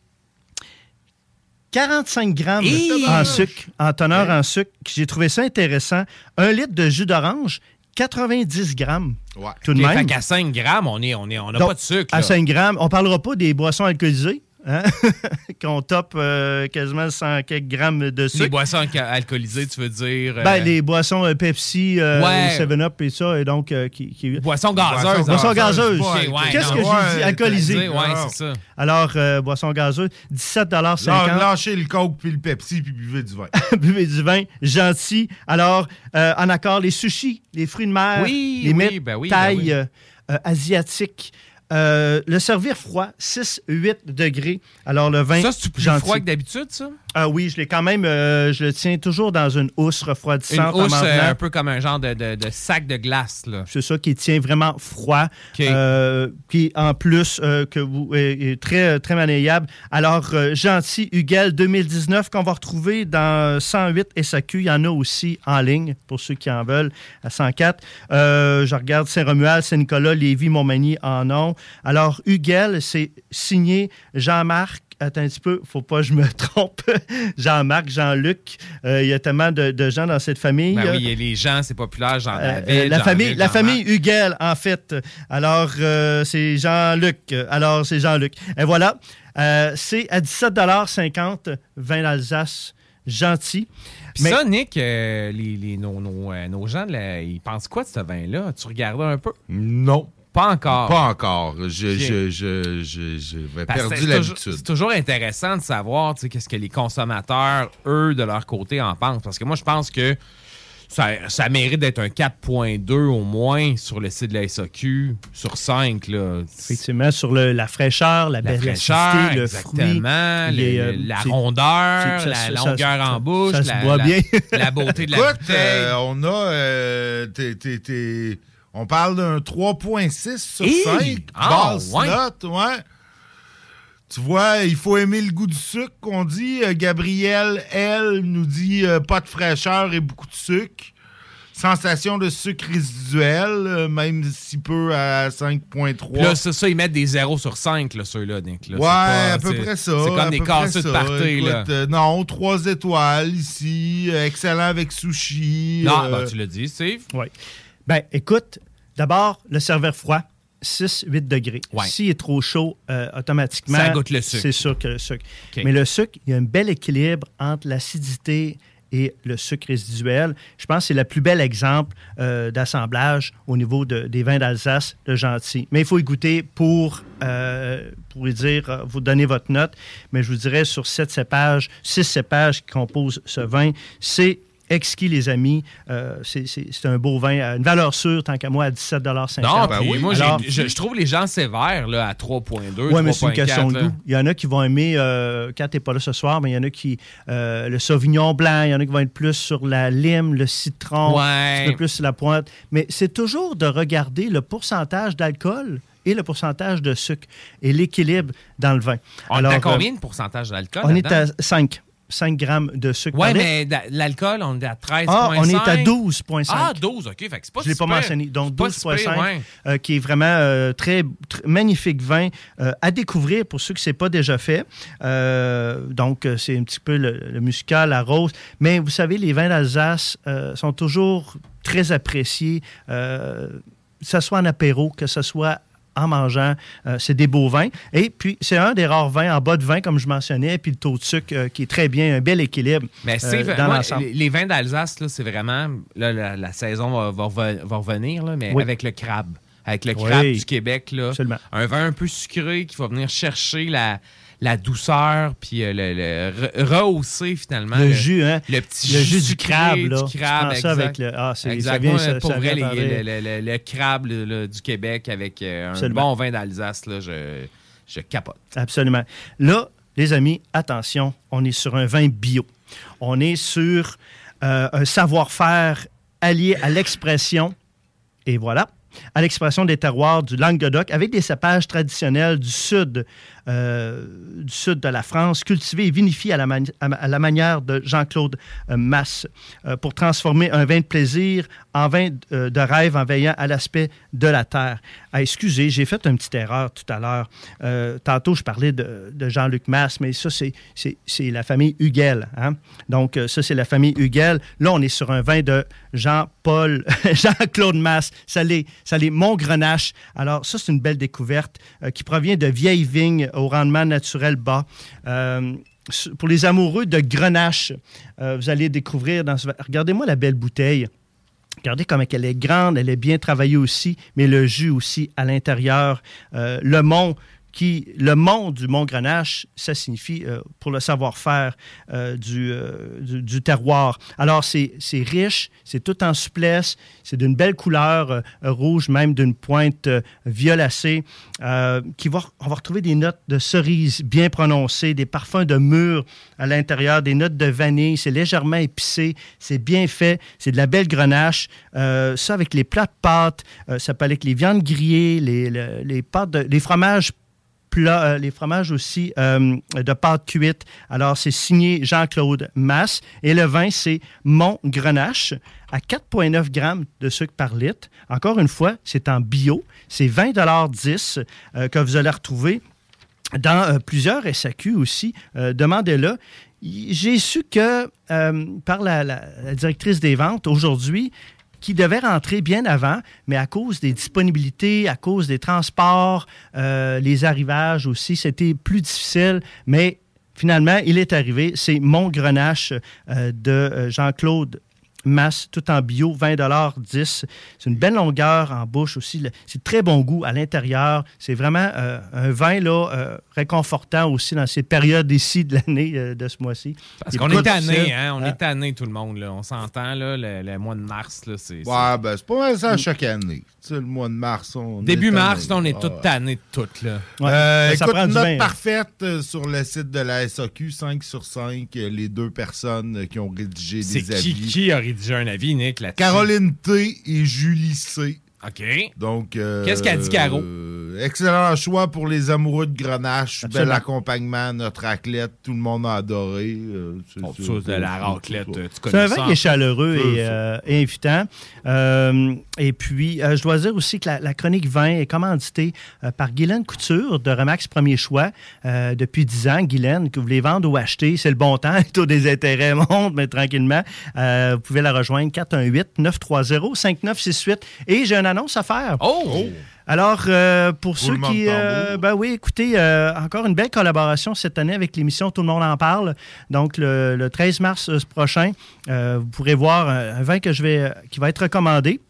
45 grammes en sucre, en teneur en sucre. J'ai trouvé ça intéressant. Un litre de jus d'orange, 90 grammes. Tout de même. Fait qu'à 5 grammes, on n'a on est- on Donc, pas de sucre. À là. 5 grammes. On parlera pas des boissons alcoolisées, hein? qu'on top euh, quasiment 100 quelques grammes de sucre. Les boissons alcoolisées, tu veux dire. Ben, euh, les boissons euh, Pepsi, euh, Ouais. 7-up et ça, et donc... euh, qui, qui... Boissons gazeuses. Boissons gazeuses. Ok, ouais, Qu'est-ce que j'ai dit? Alcoolisées. Ouais, c'est ça. Alors, euh, boissons gazeuses, 17,50 Là, lâchez le coke puis le Pepsi puis buvez du vin. buvez du vin, gentil. Alors, euh, en accord, les sushis, les fruits de mer, Oui, les oui, mets ben oui, taille ben oui. Euh, le servir froid, 6-8 degrés. Alors, le vin. Ça, c'est plus froid que d'habitude, ça? Ah oui, je l'ai quand même. euh, je le tiens toujours dans une housse Une refroidissante. en housse euh, un peu comme un genre de, de- de sac de glace. Là. C'est ça qui tient vraiment froid. euh, qui, en plus, euh, que vous, est, est très, très maniable. Alors, euh, Gentil Huguel 2019 qu'on va retrouver dans 108 SAQ. Il y en a aussi en ligne pour ceux qui en veulent à 104. Euh, je regarde Saint-Romuald, Saint-Nicolas, Lévis, Montmagny en ont. Alors, Huguel, c'est signé Jean-Marc. Attends un petit peu, faut pas que je me trompe. Jean-Marc, Jean-Luc. Euh, il y a tellement de, de gens dans cette famille. Ben oui, et les gens, c'est populaire, genre Euh, David, euh, la famille, la famille Huguel, en fait. Alors, euh, c'est Jean-Luc. Alors, c'est Jean-Luc. Et voilà. Euh, c'est à 17,50 vin d'Alsace, gentil. Puis Mais- ça, Nick, euh, les, les- nos, nos, euh, nos gens, là, ils pensent quoi de ce vin-là? Tu regardais un peu? Non. Pas encore. Pas encore. Je, Ok. je, perdu l'habitude. C'est toujours intéressant de savoir tu sais, qu'est-ce que les consommateurs, eux, de leur côté, en pensent. Parce que moi, je pense que ça, ça mérite d'être un 4.2 au moins sur le site de la SAQ, sur 5. Là. Effectivement, sur le- la fraîcheur, la, La fraîcheur, le fruit. exactement, les, euh, la rondeur, la longueur ça- en bouche, ça se la, boit la- bien. la beauté de la Écoute, bouteille. euh, on a. euh, t'es- t'es- t'es- on parle d'un 3,6 sur Hi! 5. Ah, ouais. note, ouais. Tu vois, il faut aimer le goût du sucre, qu'on dit. Euh, Gabrielle, elle, nous dit euh, pas de fraîcheur et beaucoup de sucre. Sensation de sucre résiduel, euh, même si peu à 5,3. Puis là, c'est ça, ils mettent des 0 sur 5, là, ceux-là, Nick. là. Ouais, pas- à peu près ça. C'est comme des casseux de party, là. Écoute, euh, non, trois étoiles ici. euh, excellent avec sushi. Non, euh, ben, tu l'as dit, Steve. Oui. Ben, écoute, d'abord, le serveur froid, 6-8 degrés. Ouais. S'il est trop chaud, euh, automatiquement, Ça goûte le sucre. C'est sûr que le sucre. Mais le sucre, il y a un bel équilibre entre l'acidité et le sucre résiduel. Je pense que c'est le plus bel exemple euh, d'assemblage au niveau de- des vins d'Alsace de Gentil. Mais il faut y goûter pour, euh, pour y dire, euh, vous donner votre note. Mais je vous dirais, sur sept cépages, six cépages qui composent ce vin, c'est exquis, les amis. Euh, c'est- un beau vin, à une valeur sûre, tant qu'à moi, à 17,50 Non, puis moi, j'ai- Alors, je, je trouve les gens sévères là, à 3.2, oui, mais c'est une 3.4, question de goût. Il y en a qui vont aimer, euh, quand tu n'es pas là ce soir, mais il y en a qui. euh, le sauvignon blanc, il y en a qui vont être plus sur la lime, le citron, Ouais. un petit peu plus sur la pointe. Mais c'est toujours de regarder le pourcentage d'alcool et le pourcentage de sucre et l'équilibre dans le vin. On est Alors, à combien euh, de pourcentage d'alcool? On est à là-dedans? 5. 5 grammes de sucre. Litre. mais l'alcool, on est à 13,5. Ah, on est à 12,5. Ah, 12, OK. Fait que c'est pas Je ne l'ai pas mentionné. Donc, C'est pas si 12,5, pire, ouais. euh, qui est vraiment euh, très, très magnifique vin euh, à découvrir pour ceux qui ne pas déjà fait. Euh, donc, c'est un petit peu le, le muscat, la rose. Mais vous savez, les vins d'Alsace sont toujours très appréciés, que ce soit en apéro, que ce soit en mangeant. Euh, c'est des beaux vins. Et puis, c'est un des rares vins en bas de vin, comme je mentionnais, puis le taux de sucre euh, qui est très bien, un bel équilibre Mais euh, c'est dans l'ensemble. les, vins d'Alsace, c'est vraiment. Là, la, la saison va, va reven- va revenir, là, mais Oui. avec le crabe. avec le Oui. crabe du Québec. Là. Absolument. Un vin un peu sucré qui va venir chercher la, la douceur puis euh, le, le- re- rehausser finalement Le jus, hein? le petit Le jus, jus du crabe, là. du Tu crabe ça avec le- ah, c'est- ça Exact. vient- Moi, ça- pour ça vrai les- le, crabe là, du Québec avec euh, un Absolument. bon vin d'Alsace là, je, je capote Absolument. Là, les amis, attention, on est sur un vin bio. On est sur euh, un savoir-faire allié à l'expression, et voilà, à l'expression des terroirs du Languedoc avec des cépages traditionnels du sud, du sud de la France, cultivés et vinifiés à la, manière de Jean-Claude euh, Masse, euh, pour transformer un vin de plaisir en vin euh, de rêve en veillant à l'aspect de la terre. Ah, excusez, j'ai fait une petite erreur tout à l'heure. Euh, tantôt, je parlais de, Jean-Luc Masse, mais ça, c'est- la famille Huguel. hein. Donc, euh, ça, c'est la famille Huguel. Là, on est sur un vin de Jean-Paul, Jean-Claude Masse. Ça l'est, ça Montgrenache. Alors, ça, c'est une belle découverte euh, qui provient de vieilles vignes au rendement naturel bas. Euh, pour les amoureux de Grenache, euh, vous allez découvrir dans ce... Regardez-moi la belle bouteille. Regardez comme elle est grande, elle est bien travaillée aussi, mais le jus aussi à l'intérieur. Euh, le mont qui, le mont du Mont Grenache, ça signifie euh, pour le savoir-faire euh, du, euh, du, du terroir. Alors, c'est riche, c'est tout en souplesse, c'est d'une belle couleur rouge, même d'une pointe violacée, qui va, on va retrouver des notes de cerise bien prononcées, des parfums de mûre à l'intérieur, des notes de vanille, c'est légèrement épicé, c'est bien fait, c'est de la belle grenache. Ça, avec les plats de pâtes, ça peut aller avec les viandes grillées, les, le- les pâtes, les fromages euh, les fromages aussi euh, de pâte cuite. Alors, c'est signé Jean-Claude Masse. Et le vin, c'est Mont Grenache à 4,9 grammes de sucre par litre. Encore une fois, c'est en bio. C'est 20,10 euh, que vous allez retrouver dans plusieurs SAQ aussi. Demandez-le. J'ai su que par la directrice des ventes aujourd'hui, qui devait rentrer bien avant, mais à cause des disponibilités, à cause des transports, euh, les arrivages aussi, c'était plus difficile, mais finalement, il est arrivé. C'est Mon Grenache euh, de euh, Jean-Claude masse, tout en bio, 20 10 C'est une belle longueur en bouche aussi. C'est de très bon goût à l'intérieur. C'est vraiment euh, un vin là, euh, réconfortant aussi dans ces périodes ici de l'année euh, de ce mois-ci. Parce qu'on est tanné, hein? On hein? est tanné, tout le monde. Là. On s'entend, là, le, le mois de mars, là, c'est... Ouais, ben, c'est pas mal ça chaque année. Tu sais, le mois de mars, on. Début est mars, on est Ah, ouais. tannés de tout, là. Ça écoute, prend note vin. parfaite sur le site de la SAQ, 5 sur 5, euh, les deux personnes qui ont rédigé C'est des qui, avis. qui a rédigé un avis, Nick, là-dessus? Caroline T et Julie C. OK. Donc. euh, Qu'est-ce qu'a dit Caro? euh, excellent choix pour les amoureux de Grenache. Bel Absolument. accompagnement, notre raclette. Tout le monde a adoré. euh, c'est- Oh, c'est- de c'est- la c'est- raclette, c'est- euh, tu C'est connais un ça? vin qui est chaleureux C'est et, euh, invitant. Euh, et puis, euh, je dois dire aussi que la, la chronique vin est commanditée euh, par Guylaine Couture de Remax Premier Choix euh, depuis 10 ans. Guylaine, que vous voulez vendre ou acheter, c'est le bon temps. Les taux des intérêts montent, mais tranquillement. Euh, vous pouvez la rejoindre 418-930-5968. Et j'ai une annonce à faire. Oh! Alors, euh, pour ceux qui... euh, ben oui, écoutez, euh, encore une belle collaboration cette année avec l'émission Tout le monde en parle. Donc, le, le 13 mars prochain, vous pourrez voir un, vin que je vais, qui va être recommandé.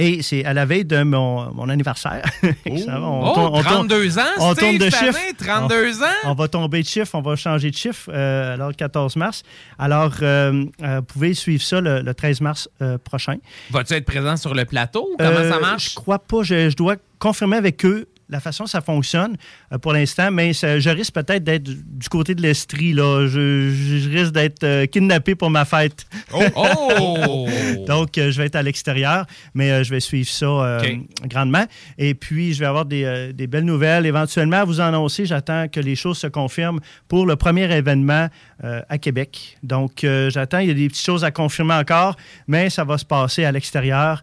Et c'est à la veille de mon, mon anniversaire. Ça va, Oh, tourne- 32 ans, on Steve, tourne de chiffre. année, 32 ans? On va tomber de chiffre, on va changer de chiffre, euh, alors le 14 mars. Alors, euh, euh, vous pouvez suivre ça le, le 13 mars euh, prochain. Vas-tu être présent sur le plateau? Comment ça marche? Je crois pas. Je, je dois confirmer avec eux la façon ça fonctionne euh, pour l'instant, mais ça- je risque peut-être d'être du, côté de l'Estrie. Là. Je, risque d'être euh, kidnappé pour ma fête. Oh! Donc, euh, je vais être à l'extérieur, mais je vais suivre ça grandement. Et puis, je vais avoir des, des belles nouvelles éventuellement à vous annoncer. J'attends que les choses se confirment pour le premier événement à Québec. Donc, j'attends. Il y a des petites choses à confirmer encore, mais ça va se passer à l'extérieur,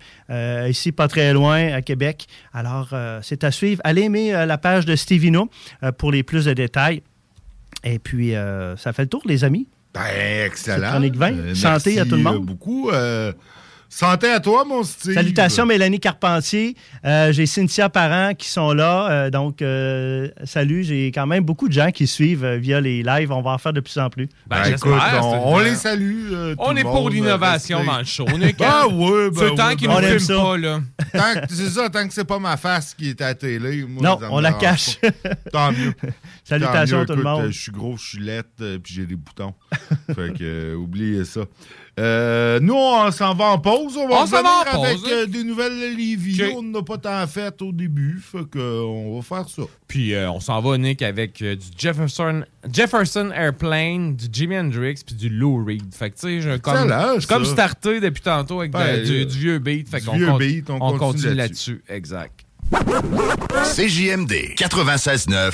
ici, pas très loin, à Québec. Alors, c'est à suivre. Allez aimer euh, la page de Stevino euh, pour les plus de détails. Et puis, euh, ça fait le tour, les amis. Ben, excellent. C'est chronique vin. Euh, Santé merci, à tout le monde. euh, beaucoup. Euh, Santé à toi, mon Steve. Salutations, Mélanie Carpentier. Euh, j'ai Cynthia Parent qui sont là. Euh, donc, euh, salut. J'ai quand même beaucoup de gens qui suivent euh, via les lives. On va en faire de plus en plus. Ben, Ben, écoute, on, les salue. euh, tout On le est pour l'innovation dans le show. On est Ah quand- oui, ben C'est tant oui, qu'ils ben oui. filment pas, là. Tant que- C'est ça, tant que c'est pas ma face qui est à la télé. moi, Non, ça on la cache. pas. Tant mieux. Salutations Tant mieux. à tout le monde. euh, Je suis gros, je suis lettre, euh, puis j'ai des boutons. fait que, euh, oubliez ça. Euh, nous, on s'en va en pause. On va On s'en va revenir en avec pause. euh, des nouvelles Lévis. On n'a pas tant fait au début. Fait que, euh, on va faire ça. Puis euh, on s'en va, Nick, avec euh, du Jefferson, Jefferson Airplane, du Jimi Hendrix, puis du Lou Reed. Fait que, tu sais, j'ai comme, j'ai comme starté depuis tantôt avec de- Ben, du, du vieux beat. Fait du qu'on vieux beat, on on continue continue là-dessus. là-dessus. Exact. CJMD 96.9.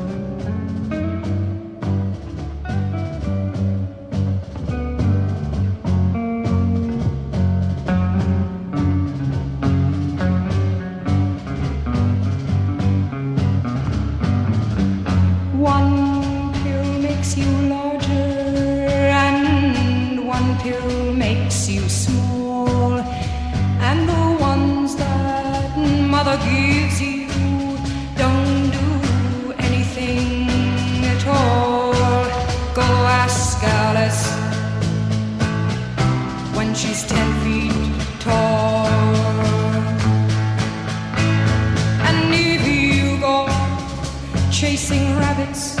She's ten feet tall. And if you go chasing rabbits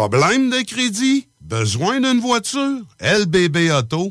Problème de crédit? Besoin d'une voiture? lbbauto.com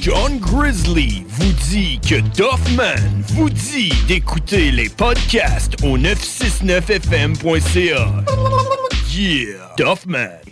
John Grizzly vous dit que Doffman vous dit d'écouter les podcasts au 969fm.ca. Yeah! Doffman.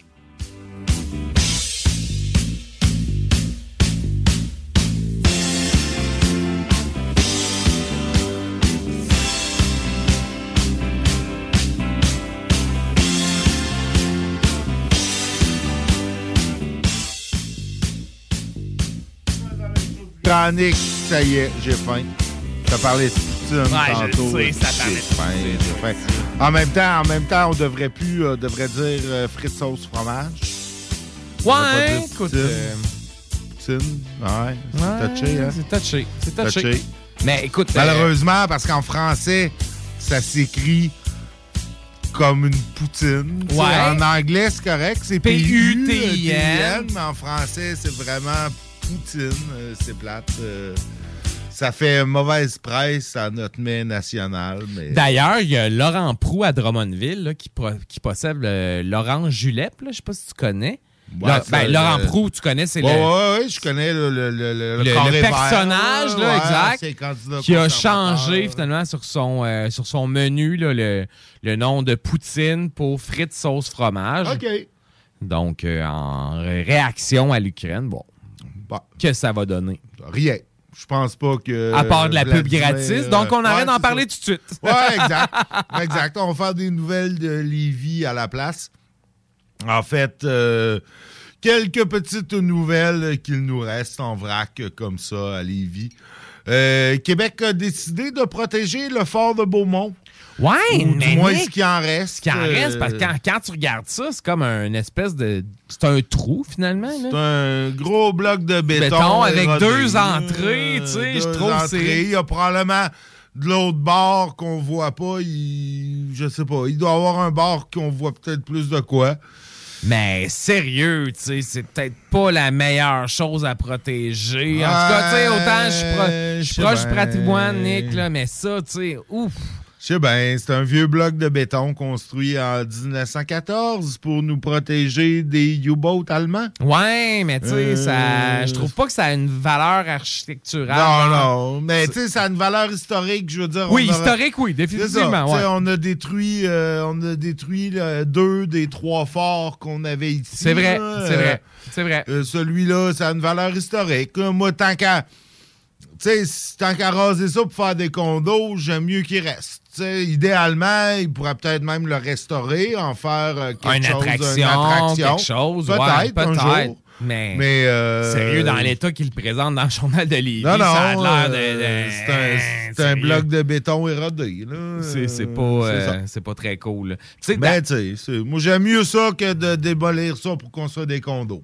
Chronique, ça y est, j'ai faim. T'as parlé de poutine Ouais, je tantôt. le sais, ça J'ai faim, j'ai faim. En même temps, en même temps, on devrait plus, euh, devrait dire euh, frites sauce fromage. Ouais, écoute. Poutine. euh, Poutine, ouais, c'est touché, hein? C'est touché. C'est touché. Touché. Mais écoute. Malheureusement, parce qu'en français, ça s'écrit comme une poutine. Ouais. En anglais, c'est correct, c'est P-U-T-I-N. P-U-T-I-N, mais en français, c'est vraiment poutine. euh, c'est plate. euh, ça fait mauvaise presse à notre mets national. Mais... D'ailleurs, il y a Laurent Prou à Drummondville là, qui, possède le- l'Orange Julep. Je sais pas si tu connais. Ouais, ben, Laurent le- Prou, tu connais, c'est Ouais, le, ouais, je connais le, le, personnage, là, exact, qui a changé finalement sur son, euh, sur son menu là, le, le nom de Poutine pour frites sauce fromage. OK. Donc, euh, en ré- réaction à l'Ukraine, bon, qu'est-ce que ça va donner? Rien. Je pense pas que. À part de la pub gratis. Donc, on euh, arrête ouais, d'en parler tout de suite. Ouais, exact. exact. On va faire des nouvelles de Lévis à la place. En fait, euh, quelques petites nouvelles qu'il nous reste en vrac comme ça à Lévis. Euh, Québec a décidé de protéger le fort de Beaumont. Ouais, Ou mais du moins Nick, ce qui en reste. Ce qui en reste, euh, parce que quand, quand tu regardes ça, c'est comme un espèce de. C'est un trou, finalement. C'est un gros bloc de béton. Béton avec deux entrées, tu sais, je trouve que entrées. c'est- Il y a probablement de l'autre bord qu'on voit pas. Il... Je sais pas. Il doit y avoir un bord qu'on voit peut-être plus de quoi. Mais sérieux, tu sais, c'est peut-être pas la meilleure chose à protéger. En tout cas, tu sais, autant je suis pro- proche du bien. patrimoine, Nick, là, mais ça, tu sais, ouf. Sais bien, c'est un vieux bloc de béton construit en 1914 pour nous protéger des U-boats allemands. Ouais, mais tu sais, Euh, ça, je trouve pas que ça a une valeur architecturale. Non, genre. non. Mais tu sais, ça a une valeur historique, je veux dire. Oui, aura- historique, oui, ça, définitivement. tu sais, ouais. On a détruit, euh, on a détruit là, deux des trois forts qu'on avait ici. C'est vrai, c'est Euh, vrai, c'est vrai. euh, Celui-là, ça a une valeur historique. Euh, Moi, tant qu'à. Tu sais, si- tant qu'à raser ça pour faire des condos, j'aime mieux qu'il reste. Idéalement, il pourrait peut-être même le restaurer, en faire euh, quelque Une chose, attraction, quelque chose, ouais, Peut-être, un peut-être. jour. Mais, Mais, euh, sérieux, dans l'état qu'il présente dans le journal de Lévis, Non, non, ça a l'air de... euh, de- c'est un, sérieux. bloc de béton érodé. C'est pas, c'est euh, pas très cool. là. Tu sais, Ben, dans- tu sais, c'est- moi, j'aime mieux ça que de démolir ça pour construire des condos.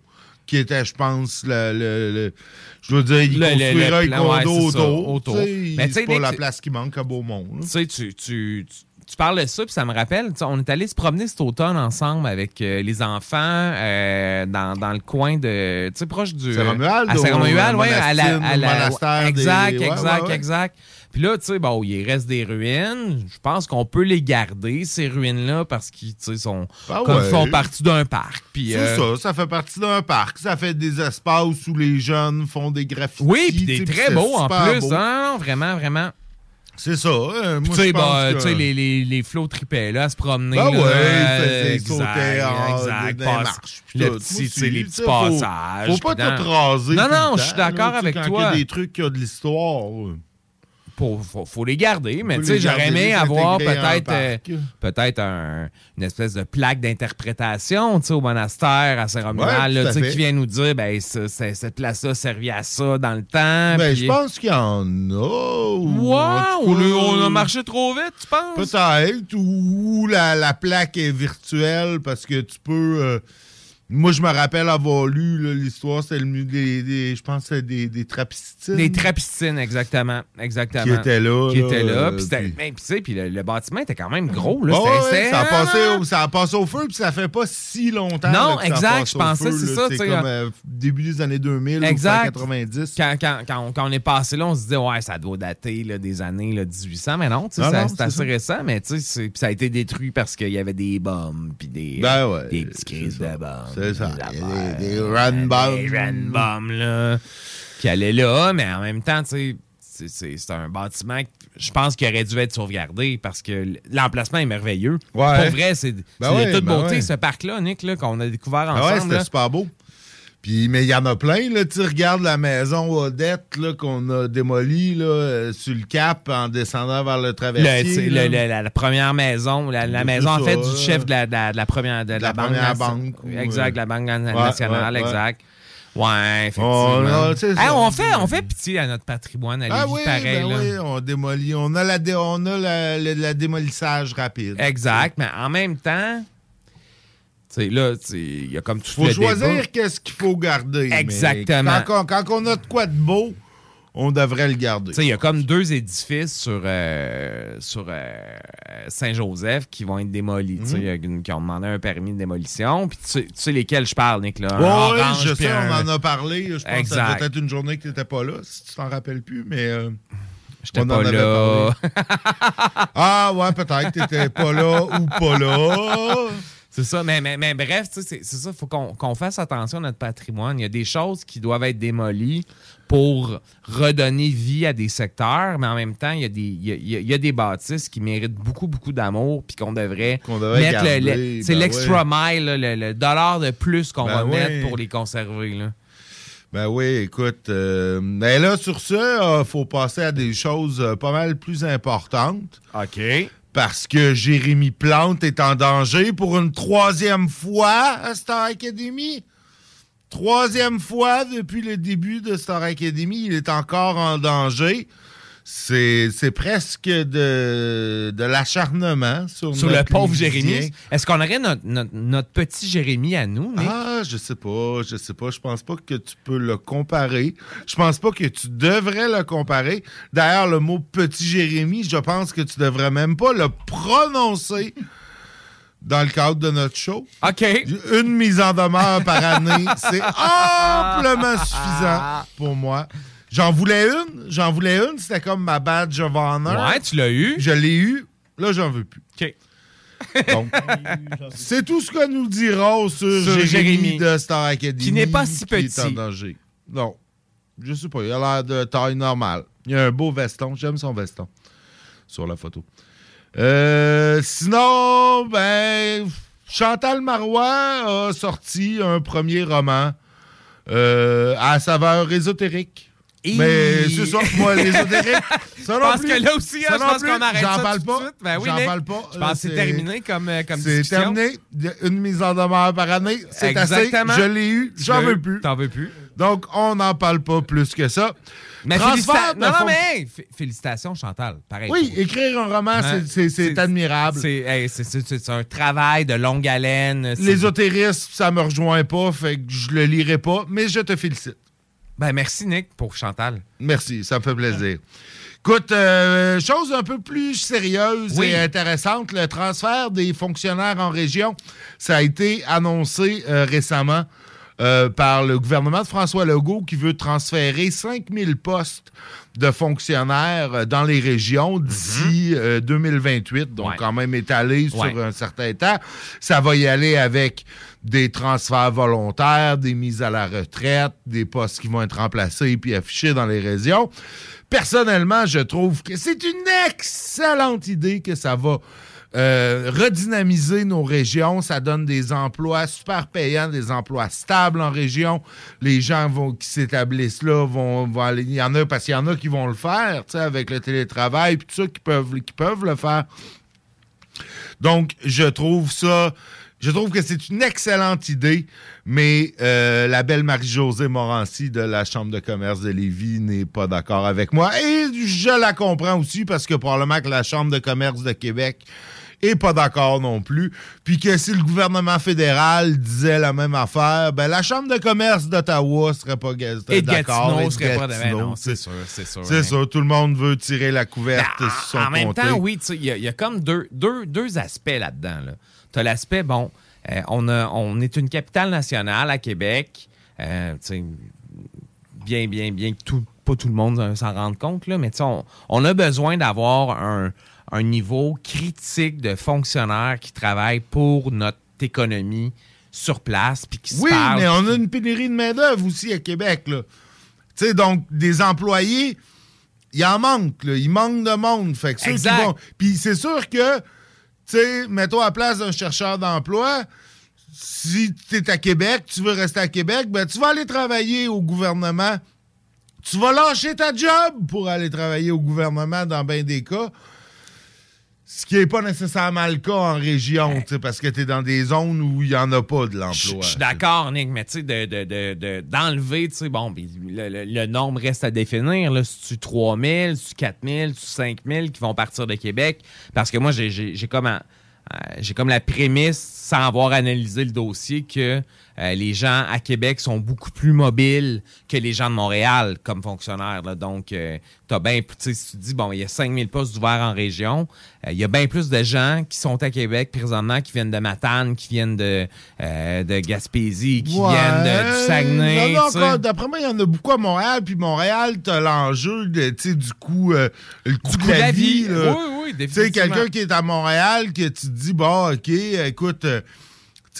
Qui était, je pense, le. le- le- je veux dire, il construira ouais, c'est ça, autour. autour. c'est pas la place qui manque à Beaumont. Tu sais, tu, tu, parles de ça, puis ça me rappelle, on est allé se promener cet automne ensemble avec euh, les enfants euh, dans, dans le coin de, tu sais, proche du... Saint-Romuald, À Saint-Romuald, au oui, à la... À la- monastère des- exact, ouais, exact, ouais. exact. Puis là, tu sais, bon, il reste des ruines. Je pense qu'on peut les garder, ces ruines-là, parce qu'ils, sont, Ah comme ouais. font partie d'un parc. C'est euh, ça, ça fait partie d'un parc. Ça fait des espaces où les jeunes font des graffitis. Oui, puis des très beaux en plus. beau. hein, vraiment, vraiment. C'est ça. euh, moi, tu sais, bah, que- les, les, les flots tripaient là, à se promener. Ben là, ouais, euh, il faisait exact, sauter en- exact, le petit, sais, les petits faut- passages. Faut pas tout raser. Non, non, je suis d'accord avec quand toi. Il y a des trucs qui ont de l'histoire. ouais. Faut, faut, faut les garder, mais tu sais, j'aurais aimé avoir peut-être euh, peut-être un- une espèce de plaque d'interprétation, tu sais, au monastère à Saint-Romuald, Ouais, tu sais, qui vient nous dire, ben, cette place-là servait à ça dans le temps. Ben, je pense qu'il y en a. ou- on, a- on a marché trop vite, tu penses? Peut-être. Ou la, la plaque est virtuelle parce que tu peux. euh, Moi, je me rappelle avoir lu l'histoire, c'était le des, des- je pense que c'était des, des trapistines. Des trapistines, exactement. exactement. Qui étaient là, Qui étaient là. Puis, c'était- puis- ben, puis tu sais, puis le, le bâtiment était quand même gros. Là. Ouais, ça, a passé au, ça a passé au feu, puis ça fait pas si longtemps. Non, là, que ça exact, passe je au pensais, c'est ça, C'est comme euh, début des années 2000 Exact. ou fin 90. Quand, quand- quand on, quand on est passé là, on se disait, ouais, ça doit dater là, des années là, 1800. Mais non, tu sais, ça- non, c'est c'est assez ça. récent. Mais tu sais, c'est- puis ça a été détruit parce qu'il y avait des bombes, puis des, Ben ouais, des petits crises de bombes. C'est ça. Des, Des, bombs. des run bombs, là, qui allaient là. Mais en même temps, tu sais, c'est- un bâtiment que je pense qu'il aurait dû être sauvegardé parce que l'emplacement est merveilleux. Ouais. Pour vrai, c'est Ben ouais, de toute ben beauté, ouais. ce parc-là, Nick, là, qu'on a découvert Ah ouais, ensemble. c'était super beau. Puis, mais il y en a plein, là. Tu regardes la maison Odette, là, qu'on a démolie, là, euh, sur le cap en descendant vers le Le- traversier. là. le- le- la, la première maison, la, maison en ça, fait du chef de la, de première, de, De la banque, première banque, exact, la banque nationale, ouais, ouais. exact. Ouais, effectivement. Oh, non, Hey, ça- on, fait, on fait pitié à notre patrimoine, à Ah oui, pareil. ben là. oui, on démolit. On a la, dé- on a la, la- la démolissage rapide. Exact, mais en même temps, là, il y a comme tout faut le choisir qu'est-ce qu'il faut garder. Exactement. Quand, on- quand on a de quoi de beau, on devrait le garder. Il y a comme deux édifices sur, euh, sur euh, Saint-Joseph qui vont être démolis, une- qui ont demandé un permis de démolition. Puis tu sais, tu sais lesquels je parle, Nick, là? orange, je sais, un- on en a parlé. Je pense que ça Exact. doit être une journée que tu n'étais pas là, si tu t'en rappelles plus, mais. euh, J'étais pas là. parlé. ah, ouais, peut-être. Tu n'étais pas là ou pas là. C'est ça, mais, mais, mais bref, c'est ça, il faut qu'on fasse attention à notre patrimoine. Il y a des choses qui doivent être démolies pour redonner vie à des secteurs, mais en même temps, il y a des, il y a- il y a- il y a des bâtisses qui méritent beaucoup, beaucoup d'amour, puis qu'on devrait, devrait mettre le- garder, le- c'est ben l'extra ouais. mile, là, le, le dollar de plus qu'on Ben va ouais. mettre pour les conserver. Là. Ben oui, écoute. euh, mais là, sur ce, il faut passer à des choses euh, pas mal plus importantes. OK. Parce que Jérémy Plante est en danger pour une troisième fois à Star Academy. Troisième fois depuis le début de Star Academy, il est encore en danger. C'est presque de, de l'acharnement sur, Sur le pauvre. Jérémy. Est-ce qu'on aurait notre, notre- notre petit Jérémy à nous, Nick? Ah, je sais pas, je sais pas. Je pense pas que tu peux le comparer. Je pense pas que tu devrais le comparer. D'ailleurs, le mot petit Jérémy, je pense que tu devrais même pas le prononcer dans le cadre de notre show. OK. Une mise en demeure par année, c'est amplement suffisant pour moi. J'en voulais une, j'en voulais une, c'était comme ma badge of honor. Ouais, tu l'as eu. Je l'ai eu, là j'en veux plus. OK. Donc, c'est tout ce que nous dirons sur, Sur Jérémy, Jérémy. de Star Academy. Qui n'est pas si qui est en petit. danger. Non. Je sais pas. Il a l'air de taille normale. Il a un beau veston. J'aime son veston. Sur la photo. Euh, sinon, ben, Chantal Marois a sorti un premier roman euh, à saveur ésotérique. Mais c'est ça, moi, l'ésotérique. ça Je pense plus. que là aussi, Ça hein, je pense qu'on arrête J'en ça parle tout pas. suite. Ben oui, J'en parle pas. Je pense que c'est terminé comme, euh, comme C'est terminé. Une mise en demeure par année. C'est assez. Je l'ai eu. J'en veux? eu. plus. T'en veux plus? Donc, on n'en parle pas plus que ça. Mais félicita- non, non, mais hey, félicitations, Chantal. Pareil. Oui, écrire un roman, Hein? c'est- admirable. C'est hey, un travail de longue haleine. L'ésotérisme, ça me rejoint pas, fait que je le lirai pas, mais je te félicite. Ben, merci, Nick, pour Chantal. Merci, ça me fait plaisir. Écoute, euh, chose un peu plus sérieuse Oui. et intéressante, le transfert des fonctionnaires en région, ça a été annoncé euh, récemment euh, par le gouvernement de François Legault qui veut transférer 5000 postes de fonctionnaires euh, dans les régions d'ici euh, 2028, donc Mhm. Ouais. quand même étalé sur un certain temps. Ça va y aller avec des transferts volontaires, des mises à la retraite, des postes qui vont être remplacés puis affichés dans les régions. Personnellement, je trouve que c'est une excellente idée que ça va euh, redynamiser nos régions. Ça donne des emplois super payants, des emplois stables en région. Les gens vont, qui s'établissent là vont, aller. Il y en a parce qu'il y en a qui vont le faire, avec le télétravail, puis tout ça, qui peuvent, qui peuvent le faire. Donc, je trouve ça. Je trouve que c'est une excellente idée, mais euh, la belle Marie-Josée Morancy de la Chambre de commerce de Lévis n'est pas d'accord avec moi. Et je la comprends aussi parce que probablement que la Chambre de commerce de Québec est pas d'accord non plus. Puis que si le gouvernement fédéral disait la même affaire, ben la Chambre de commerce d'Ottawa serait pas d'accord. Et serait pas de- ben c'est sûr, c'est sûr, C'est hein. ça, tout le monde veut tirer la couverte sur son en même comté. temps, oui, il y, a- il y a comme deux, deux, deux aspects là-dedans. Là. Tu as l'aspect, bon, euh, on, a- on est une capitale nationale à Québec. euh, bien, bien, bien que tout, pas tout le monde s'en rende compte, là, mais tu sais, on, on a besoin d'avoir un, un niveau critique de fonctionnaires qui travaillent pour notre économie sur place puis qui se Oui, parlent. mais on a une pénurie de main-d'œuvre aussi à Québec. Là. Tu sais, donc, des employés, il en manque. Là. Il manque de monde. Fait que Puis c'est sûr que, tu sais, mets-toi à la place d'un chercheur d'emploi. Si tu es à Québec, tu veux rester à Québec, ben tu vas aller travailler au gouvernement. Tu vas lâcher ta job pour aller travailler au gouvernement dans bien des cas. Ce qui n'est pas nécessairement le cas en région, parce que tu es dans des zones où il n'y en a pas de l'emploi. je suis d'accord, Nick, mais tu sais, de- de- de- de- d'enlever, tu sais, bon, le, le- le nombre reste à définir. Là, si tu 3 000, si tu 4 000, si tu 5 000 qui vont partir de Québec? Parce que moi, j'ai- comme, un- euh, j'ai comme la prémisse, sans avoir analysé le dossier, que euh, les gens à Québec sont beaucoup plus mobiles que les gens de Montréal comme fonctionnaires. là. Donc, euh, t'as bien, tu sais, si tu dis, bon, il y a 5 000 postes ouverts en région, euh, il y a bien plus de gens qui sont à Québec présentement, qui viennent de Matane, qui viennent de, euh, de Gaspésie, qui Ouais, viennent de, du Saguenay. sais. encore- D'après moi, il y en a beaucoup à Montréal. Puis Montréal, t'as l'enjeu de, tu sais, du euh, le coût de la vie. là. Oui, oui, Tu sais, définitivement. quelqu'un qui est à Montréal, que tu te dis, bon, OK, écoute,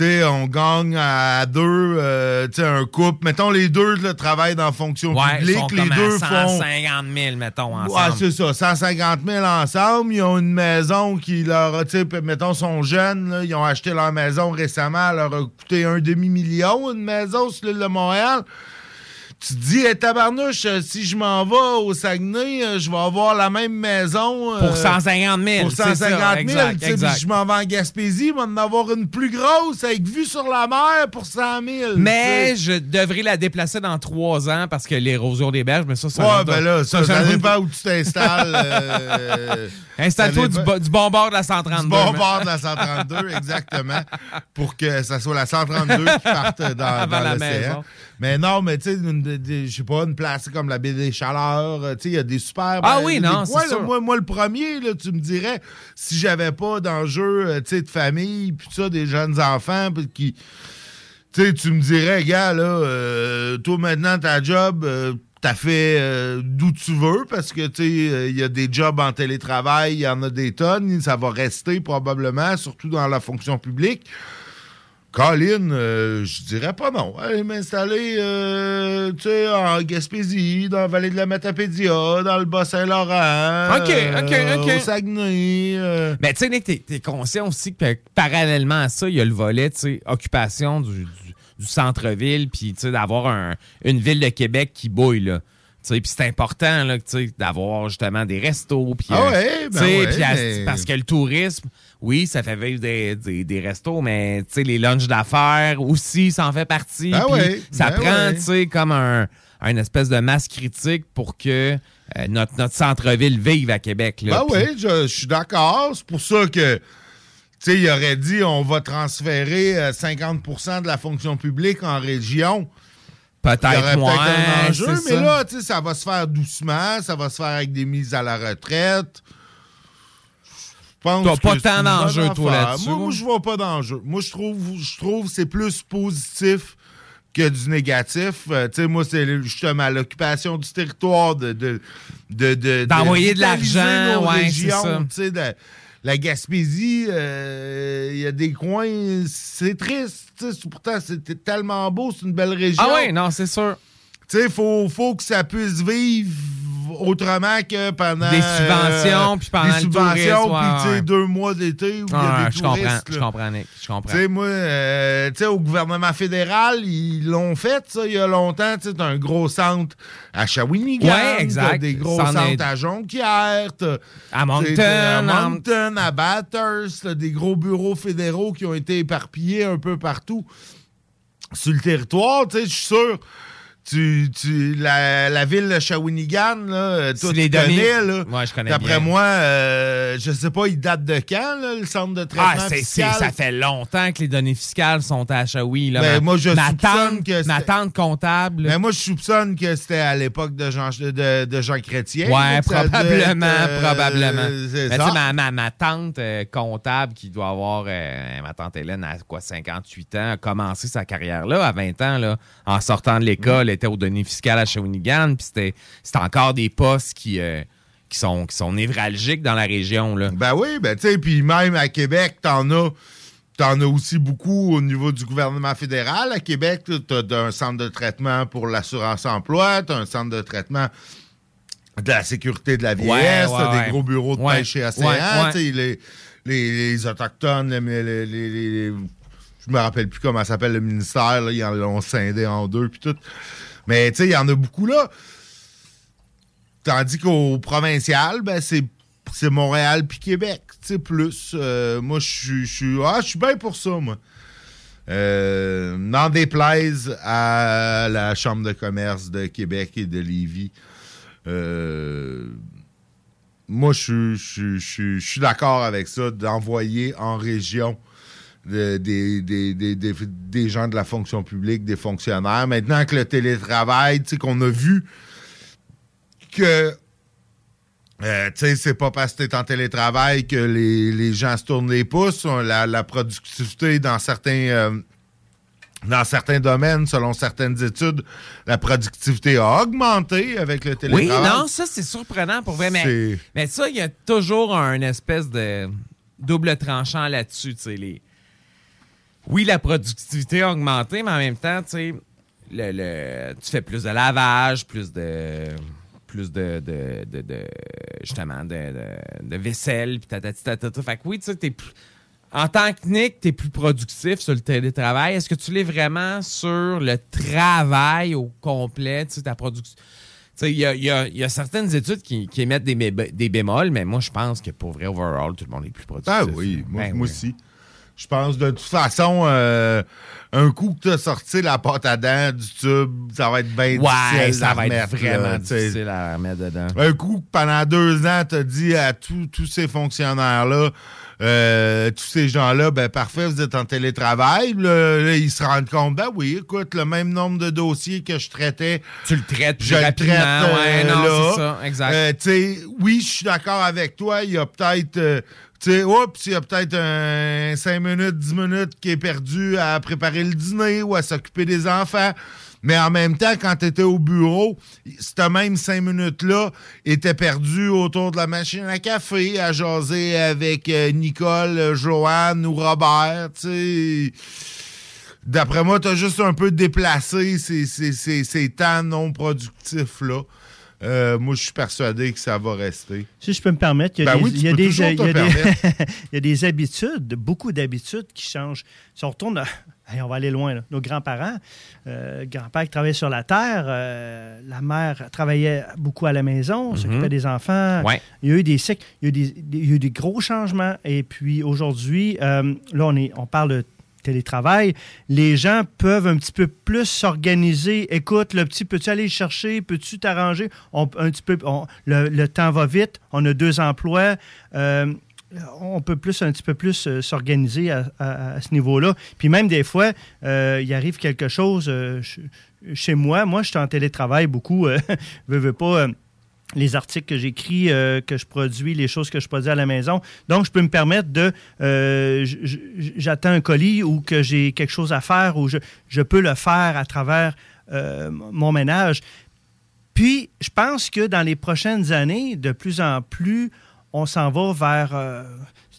sais, on gagne à deux, euh, tu sais, un couple. Mettons, les deux là, travaillent dans la fonction Ouais, publique. sont les comme deux à font. 150 000, mettons, ensemble. Ouais, c'est ça, 150 000 ensemble. Ils ont une maison qui leur a, tu sais, mettons, sont jeunes, là, ils ont acheté leur maison récemment, elle leur a coûté un demi-million, une maison sur l'île de Montréal. Tu te dis, hey, tabarnouche, euh, si je m'en vais au Saguenay, euh, je vais avoir la même maison. euh, Pour 150 000, Pour c'est ça, 150 000. exact, exact. puis je m'en vais en Gaspésie, je vais en avoir une plus grosse avec vue sur la mer pour 100 000. Mais je devrais la déplacer dans trois ans parce que l'érosion des berges, mais ça, c'est Ouais, ben là, ça, ça autre- dépend où tu t'installes. euh, Installe-toi du, bo- du bon bord de la 132. Du bon bord de la 132, exactement. Pour que ça soit la 132 qui parte dans, dans la l'océan. maison. Mais non, mais tu sais, je sais pas, une place comme la baie des Chaleurs, tu sais, il y a des super. Ah ben, oui, non, c'est sûr. Moi, moi, le premier, là, tu me dirais, si j'avais pas d'enjeu, euh, tu sais, de famille, puis ça, des jeunes enfants, puis qui. Tu sais, tu me dirais, gars, là, euh, toi maintenant, ta job, euh, t'as fait euh, d'où tu veux, parce que, tu sais, euh, il y a des jobs en télétravail, il y en a des tonnes, ça va rester probablement, surtout dans la fonction publique. Colin, euh, je dirais pas non. Aller m'installer, euh, tu sais, en Gaspésie, dans la vallée de la Matapédia, dans le Bas-Saint-Laurent. OK, OK, OK. Au Saguenay. Mais tu sais, Nick, t'es, t'es conscient aussi que parallèlement à ça, il y a le volet, tu sais, occupation du, du- du centre-ville, puis d'avoir un- une ville de Québec qui bouille, là. Puis c'est important, là, d'avoir justement des restos, puis... Ah ouais, ben ouais, mais- Parce que le tourisme, oui, ça fait vivre des, des, des restos, mais les lunchs d'affaires aussi, ça en fait partie. Ben ouais, ça ben prend, comme un, un espèce de masse critique pour que euh, notre, notre centre-ville vive à Québec, là. Ben oui, je, je suis d'accord. C'est pour ça que, tu sais, il aurait dit on va transférer euh, 50% de la fonction publique en région. Peut-être moins, peut-être un enjeu, mais ça. là, tu sais, ça va se faire doucement, ça va se faire avec des mises à la retraite. T'as pas tant une d'enjeu, bonne toi, là-dessus, Moi, moi. je vois pas d'enjeu. Moi, je trouve, je trouve que c'est plus positif que du négatif. Euh, tu sais, moi, c'est justement l'occupation du territoire, de, de, de, de- D'envoyer de l'argent, ouais, c'est régions, ça. La Gaspésie, euh, il y a des coins, c'est triste. Pourtant, c'était tellement beau, c'est une belle région. Ah oui, non, c'est sûr. Tu sais, il faut, faut que ça puisse vivre autrement que pendant... Des subventions, euh, puis pendant des le subventions, tourisme, puis ouais. deux mois d'été où il y a des je comprends, je comprends, Nick, je comprends. Tu sais, moi, euh, tu sais, au gouvernement fédéral, ils l'ont fait, ça, il y a longtemps. Tu sais, un gros centre à Shawinigan. Ouais, exact. des gros C'en est- centres à Jonquière. À Moncton, À Moncton, à Bathurst. Des gros bureaux fédéraux qui ont été éparpillés un peu partout sur le territoire. Tu sais, je suis sûr... tu, tu, la, la ville de Shawinigan, là, toi, Tu tu les données- connais, là. Ouais, je connais D'après moi, euh, je sais pas, il date de quand, là, le centre de traitement Ah, c'est, c'est- fiscal? ça fait longtemps que les données fiscales sont à Shawi. Là. Ben, ma, moi, je ma tante, que ma tante comptable. Mais moi, je soupçonne que c'était à l'époque de Jean, de, de Jean Chrétien. Ouais, probablement, être, euh, probablement. Mais sais, ma, ma, ma tante euh, comptable qui doit avoir, euh, ma tante Hélène, à quoi, 58 ans, a commencé sa carrière là, à 20 ans, là, en sortant de l'école, Mm. Était aux données fiscales à Shawinigan, puis c'était, c'était encore des postes qui, euh, qui, sont, qui sont névralgiques dans la région. Là. Ben oui, ben tu sais, puis même à Québec, t'en as. T'en as aussi beaucoup au niveau du gouvernement fédéral. À Québec, tu as un centre de traitement pour l'assurance emploi, tu as un centre de traitement de la sécurité de la vieillesse, Ouais, t'as ouais, des gros bureaux de pêche tu sais, les, les, les Autochtones, les, les- je me rappelle plus comment ça s'appelle le ministère, là, ils en l'ont scindé en deux, puis tout. Mais tu sais, il y en a beaucoup là. Tandis qu'au provincial, ben, c'est Montréal puis Québec, tu sais, plus. Euh, moi, je suis- ah, je suis bien pour ça, moi. Euh, N'en déplaise à la Chambre de commerce de Québec et de Lévis. Euh, moi, je suis d'accord avec ça, d'envoyer en région de- des, des- des- des- des gens de la fonction publique, des fonctionnaires. Maintenant que le télétravail, tu sais, qu'on a vu que euh, tu sais, c'est pas parce que t'es en télétravail que les, les gens se tournent les pouces. La, la productivité dans certains, euh, dans certains domaines, selon certaines études, la productivité a augmenté avec le Oui, télétravail. non, ça, c'est surprenant pour vrai. Mais, mais ça, il y a toujours un espèce de double tranchant là-dessus. tu sais, Les... Oui, la productivité a augmenté, mais en même temps, tu sais, le, le- tu fais plus de lavage, plus de plus de, de, de- de- justement de, vaisselle puis tatati tatata. Fait que oui, tu sais, t'es plus- en tant que Nick, tu es plus productif sur le télétravail. Est-ce que tu l'es vraiment sur le travail au complet, tu sais, ta production? Il y y a- il y a certaines études qui, qui émettent des, bé- des bémols, mais moi, je pense que pour vrai, overall, tout le monde est plus productif. Ah oui, moi, Ben moi oui. aussi. Je pense de toute façon, euh, un coup que tu as sorti la pâte à dents du tube, ça va être bien Ouais, difficile ça à va être vraiment là, difficile à remettre dedans. Un coup, que pendant deux ans, tu as dit à tous tous ces fonctionnaires-là, euh, tous ces gens-là, ben parfait, vous êtes en télétravail. Là, là, ils se rendent compte, ben oui, écoute, le même nombre de dossiers que je traitais, tu le traites plus je le traite ouais, euh, non, là. c'est ça, exact. Euh, tu sais, oui, je suis d'accord avec toi, il y a peut-être... tu sais, oups, il y a peut-être un 5 minutes, 10 minutes qui est perdu à préparer le dîner ou à s'occuper des enfants. Mais en même temps, quand tu étais au bureau, cette même 5 minutes-là était perdu autour de la machine à café, à jaser avec euh, Nicole, euh, Joanne ou Robert. D'après moi, tu as juste un peu déplacé ces, ces- ces- ces temps non productifs-là. Euh, moi, je suis persuadé que ça va rester. Si je peux me permettre, il y a Ben des, oui, tu il y a peux des- toujours il y te a des- permettre. il y a des habitudes, beaucoup d'habitudes qui changent. Si on retourne, à- on va aller loin, là. nos grands-parents, euh, grand-père qui travaillait sur la terre, euh, la mère travaillait beaucoup à la maison, s'occupait des enfants. Ouais. Il y a eu des cycles, il y a eu des, des- il y a eu des gros changements. Et puis aujourd'hui, euh, là, on, est, on parle de télétravail, les gens peuvent un petit peu plus s'organiser. Écoute, le petit, peux-tu aller le chercher? Peux-tu t'arranger? On- un petit peu, le, le temps va vite. On a deux emplois. Euh, on peut plus un petit peu plus euh, s'organiser à, à- ce niveau-là. Puis même des fois, euh, il arrive quelque chose ch- chez moi. Moi, je suis en télétravail beaucoup. Veux, veux pas. Les articles que j'écris, euh, que je produis, les choses que je produis à la maison. Donc, je peux me permettre de... euh, J'attends un colis ou que j'ai quelque chose à faire ou je, peux le faire à travers euh, mon ménage. Puis, je pense que dans les prochaines années, de plus en plus, on s'en va vers...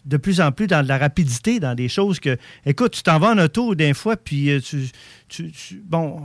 de plus en plus dans de la rapidité, dans des choses que... Écoute, tu t'en vas en auto d'un fois, puis tu- tu- Bon...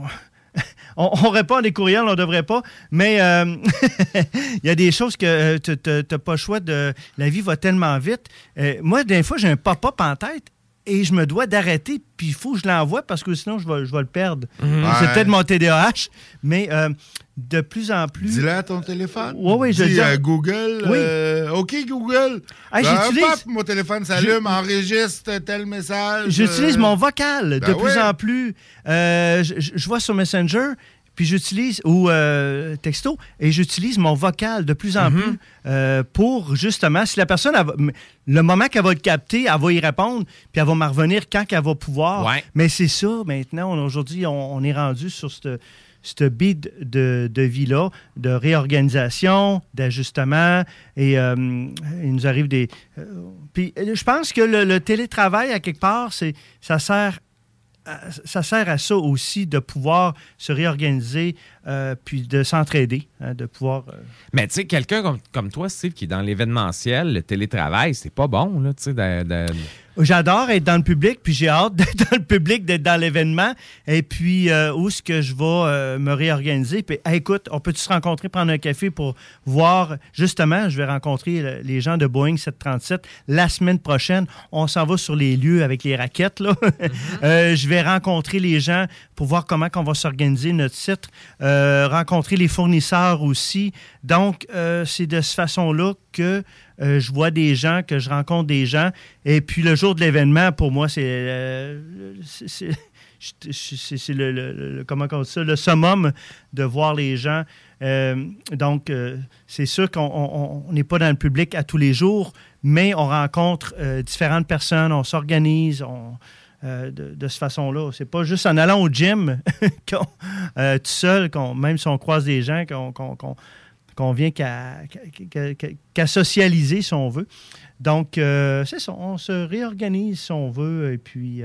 On, on répond des courriels, on ne devrait pas, mais euh, il y a des choses que tu n'as pas le choix de. La vie va tellement vite. Euh, moi, des fois, j'ai un pop-up en tête et je me dois d'arrêter, puis il faut que je l'envoie parce que sinon, je vais, je vais le perdre. Mhm. C'est peut-être mon TDAH, mais euh, de plus en plus. Dis-le à ton téléphone. Oui, oui, je Dis, dis. euh, Google. Oui. euh, OK, Google. Ah, Ben, pop, mon téléphone s'allume, enregistre tel message. J'utilise euh, mon vocal de ben plus en plus. Euh, je, je- je vois sur Messenger, puis j'utilise, ou euh, texto, et j'utilise mon vocal de plus en plus euh, pour justement, si la personne, elle le moment qu'elle va le capter, elle va y répondre, puis elle va m'en revenir quand qu'elle va pouvoir. Ouais. Mais c'est ça, maintenant, aujourd'hui, on, on est rendu sur cette ce bid de, de vie-là, de réorganisation, d'ajustement, et euh, il nous arrive des... euh, puis je pense que le, le télétravail, à quelque part, c'est ça sert ça sert à ça aussi de pouvoir se réorganiser euh, puis de s'entraider, hein, de pouvoir. euh, Mais tu sais, quelqu'un comme, comme toi, Steve, qui est dans l'événementiel, le télétravail, c'est pas bon, là, tu sais, de- de- J'adore être dans le public, puis j'ai hâte d'être dans le public, d'être dans l'événement. Et puis, euh, où est-ce que je vais euh, me réorganiser? Puis, hey, écoute, on peut-tu se rencontrer, prendre un café pour voir? Justement, je vais rencontrer les gens de Boeing 737 la semaine prochaine. On s'en va sur les lieux avec les raquettes, là. Euh, je vais rencontrer les gens pour voir comment on va s'organiser notre site, euh, rencontrer les fournisseurs aussi. Donc, euh, c'est de cette façon-là que euh, je vois des gens, que je rencontre des gens. Et puis le jour de l'événement, pour moi, c'est c'est- le, comment on dit ça, le summum de voir les gens. Donc, c'est sûr qu'on on- on n'est pas dans le public à tous les jours, mais on rencontre différentes personnes, on s'organise, on, euh, de, de cette façon-là. C'est pas juste en allant au gym, euh, tout seul, même si on croise des gens, qu'on qu'on vient qu'à socialiser, si on veut. Donc, euh, c'est ça, on se réorganise, si on veut, et puis...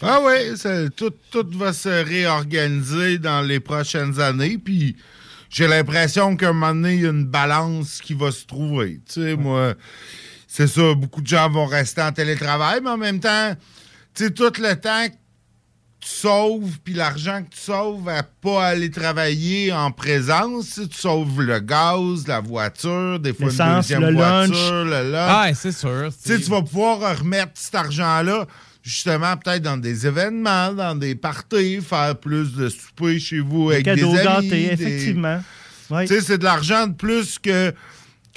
Ah oui, tout, tout va se réorganiser dans les prochaines années. Puis j'ai l'impression qu'à un moment donné, il y a une balance qui va se trouver. Tu sais, moi, c'est ça, beaucoup de gens vont rester en télétravail, mais en même temps, tu sais, tout le temps que tu sauves, puis l'argent que tu sauves à pas aller travailler en présence, tu sauves le gaz, la voiture, des fois une deuxième le voiture, lunch. le lunch. Ah, c'est sûr. Tu sais, tu vas pouvoir remettre cet argent-là, justement, peut-être dans des événements, dans des parties, faire plus de souper chez vous avec cadeaux des amis. gâtés, des- effectivement. Oui. Tu sais, c'est de l'argent de plus que,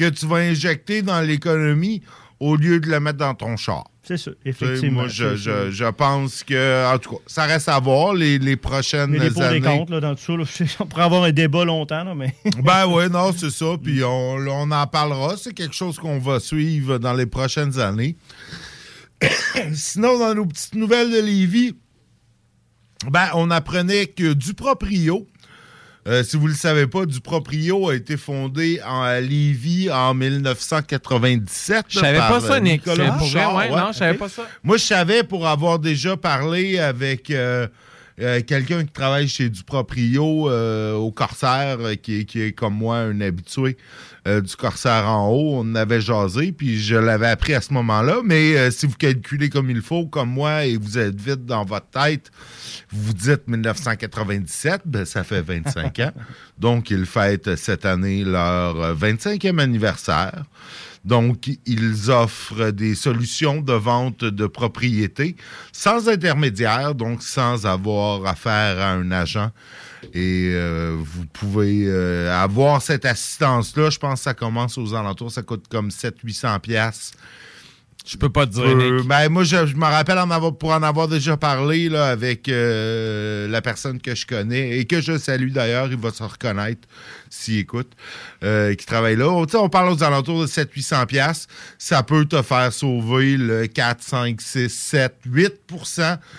que tu vas injecter dans l'économie au lieu de le mettre dans ton char. C'est sais, effectivement. Moi, je, je- je pense que, en tout cas, ça reste à voir les, les prochaines pour années. des comptes là, dans tout ça. là. On pourrait avoir un débat longtemps, là, mais. Ben oui, non, c'est ça. Puis on, on en parlera. C'est quelque chose qu'on va suivre dans les prochaines années. Sinon, dans nos petites nouvelles de Lévis, ben, on apprenait que Duproprio, euh, si vous ne le savez pas, Duproprio a été fondé en, à Lévis en 1997. Je savais pas ça, euh. Nicolas Pour vrai, Bouchard. ouais, non, je savais pas ça. Moi, je savais pour avoir déjà parlé avec euh, euh, quelqu'un qui travaille chez Duproprio euh, au Corsaire, euh, qui, est- qui est comme moi un habitué du Corsaire en haut. On avait jasé, puis je l'avais appris à ce moment-là. Mais si vous calculez comme il faut, comme moi, et vous êtes vite dans votre tête, vous dites 1997, ben, ça fait 25 ans. Donc, ils fêtent cette année leur euh, 25e anniversaire. Donc, ils offrent des solutions de vente de propriété sans intermédiaire, donc sans avoir affaire à un agent. Et euh, vous pouvez euh, avoir cette assistance-là. Je pense que ça commence aux alentours. Ça coûte comme 700-800 pièces. Je peux pas te dire, Euh, Nick. ben, moi, je, je me rappelle en avoir, pour en avoir déjà parlé là, avec euh, la personne que je connais et que je salue d'ailleurs. Il va se reconnaître s'il écoute, euh, qui travaille là. Tu sais, on parle aux alentours de 700-800 pièces. Ça peut te faire sauver le 4, 5, 6, 7, 8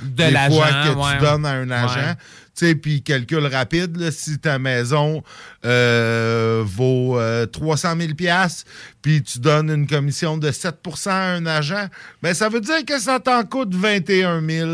De des fois que ouais. tu donnes à un agent. Ouais. Tu sais, puis calcul rapide, là, si ta maison euh, vaut euh, 300 000 pièces puis tu donnes une commission de 7% à un agent, ben ça veut dire que ça t'en coûte 21 000.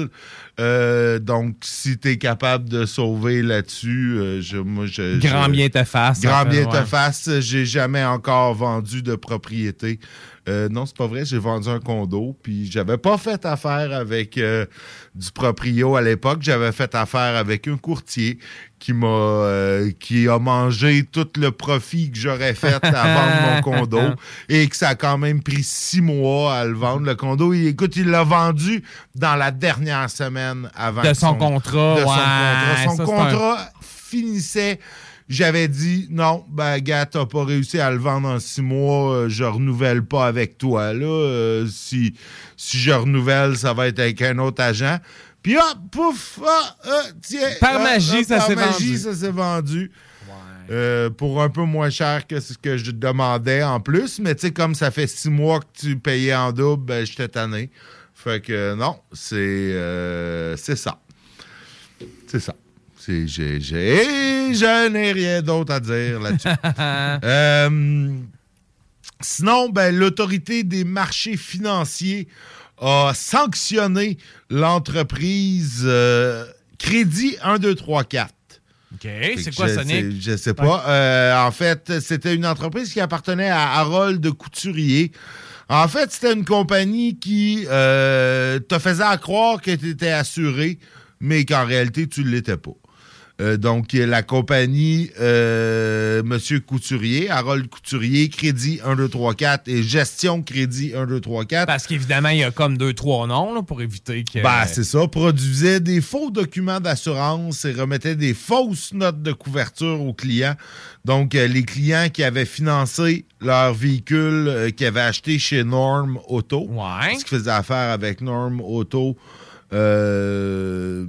Euh, donc, si tu es capable de sauver là-dessus, euh, je, moi, je, Grand je- bien te fasse. Grand fait, bien te fasse. J'ai jamais encore vendu de propriété. Euh, non, c'est pas vrai. J'ai vendu un condo. Puis j'avais pas fait affaire avec euh, du proprio à l'époque. J'avais fait affaire avec un courtier qui m'a euh, qui a mangé tout le profit que j'aurais fait à vendre mon condo et que ça a quand même pris six mois à le vendre le condo. Il, écoute, il l'a vendu dans la dernière semaine avant De son contrat, de son ouais, contrat. Son ça, c'est contrat finissait. J'avais dit non, ben gars, t'as pas réussi à le vendre en six mois, euh, je renouvelle pas avec toi. Là, Euh, si, si je renouvelle, ça va être avec un autre agent. Puis hop, pouf, ah, ah, tiens. Par ah, magie, ah, ça par s'est magie, vendu. ça s'est vendu. Euh, pour un peu moins cher que ce que je demandais en plus. Mais tu sais, comme ça fait six mois que tu payais en double, ben, j'étais tanné. Fait que non, c'est euh, c'est ça. C'est ça. C'est- j'ai- j'ai- Je n'ai rien d'autre à dire là-dessus. Euh, sinon, ben, l'autorité des marchés financiers a sanctionné l'entreprise euh, Crédit 1, 2, 3, 4. OK, c'est quoi, je Sonic? Je sais pas. Euh, en fait, c'était une entreprise qui appartenait à Harold de Couturier. En fait, c'était une compagnie qui euh, te faisait à croire que tu étais assuré, mais qu'en réalité, tu ne l'étais pas. Euh, donc, la compagnie euh, Monsieur Couturier, Harold Couturier, Crédit 1, 2, 3, 4 et Gestion Crédit 1, 2, 3, 4. Parce qu'évidemment, il y a comme deux, trois noms là, pour éviter que. Ben, c'est ça. Produisait des faux documents d'assurance et remettait des fausses notes de couverture aux clients. Donc, euh, les clients qui avaient financé leur véhicule, euh, qui avaient acheté chez Norm Auto, parce qu'ils faisaient affaire avec Norm Auto. euh,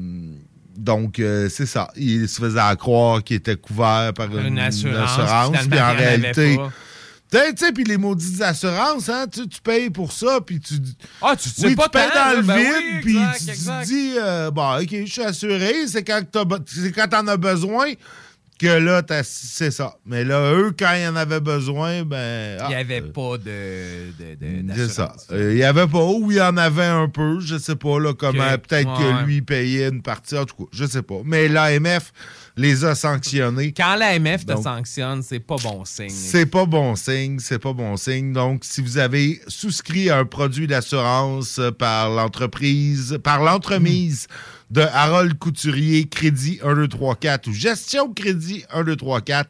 donc, euh, c'est ça. Ils se faisaient à croire qu'ils étaient couverts par une, Une assurance, assurance, puis en il réalité... Tu sais, tu puis les maudites assurances, hein, tu, tu payes pour ça, puis tu... Ah, tu sais oui, pas tu payes dans le ben vide, oui, puis tu, tu te dis, euh, bon, OK, je suis assuré, quand c'est quand t'en as besoin que là, c'est ça. Mais là, eux, quand ils en avaient besoin, ben... Il n'y ah, avait pas de. c'est ça. Euh, Il y avait pas, ou il y en avait un peu, je sais pas, là, comment, peut-être Ouais, que lui payait une partie, en tout cas, je sais pas. Mais l'AMF les a sanctionnés. Quand l'AMF te sanctionne, c'est pas bon signe. c'est pas bon signe, c'est pas bon signe. Donc, si vous avez souscrit à un produit d'assurance euh, par l'entreprise, par l'entremise de Harold Couturier, Crédit 1, 2, 3, 4 ou Gestion Crédit 1, 2, 3, 4,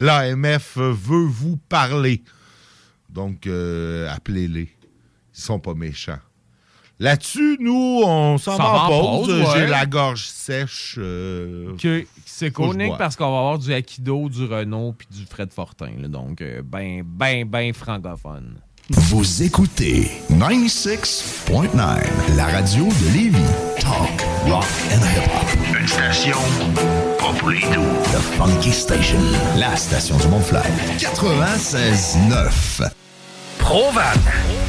l'AMF veut vous parler. Donc, euh, appelez-les. Ils sont pas méchants. Là-dessus, nous, on s'en va en pause. pause, ouais. J'ai la gorge sèche. euh, c'est que Nick, boive. parce qu'on va avoir du Akido, du Renault puis du Fred Fortin. là. donc, euh, ben, ben, ben francophone. Vous écoutez 96.9, la radio de Lévis. Talk, rock and hip-hop. Une station pas pour les doux. The Funky Station, la station du Mont-Fly. 96.9. Provan.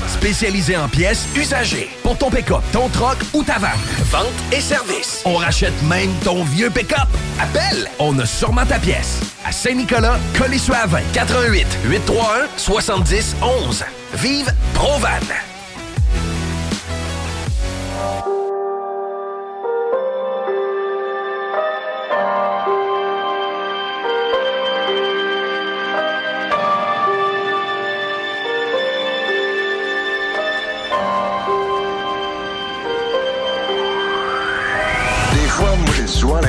Spécialisé en pièces usagées. Pour ton pick-up, ton troc ou ta vanne. Vente et service. On rachète même ton vieux pick-up. Appelle, on a sûrement ta pièce. À Saint-Nicolas, Colissois à 20. 88 831 70 11. Vive Provan.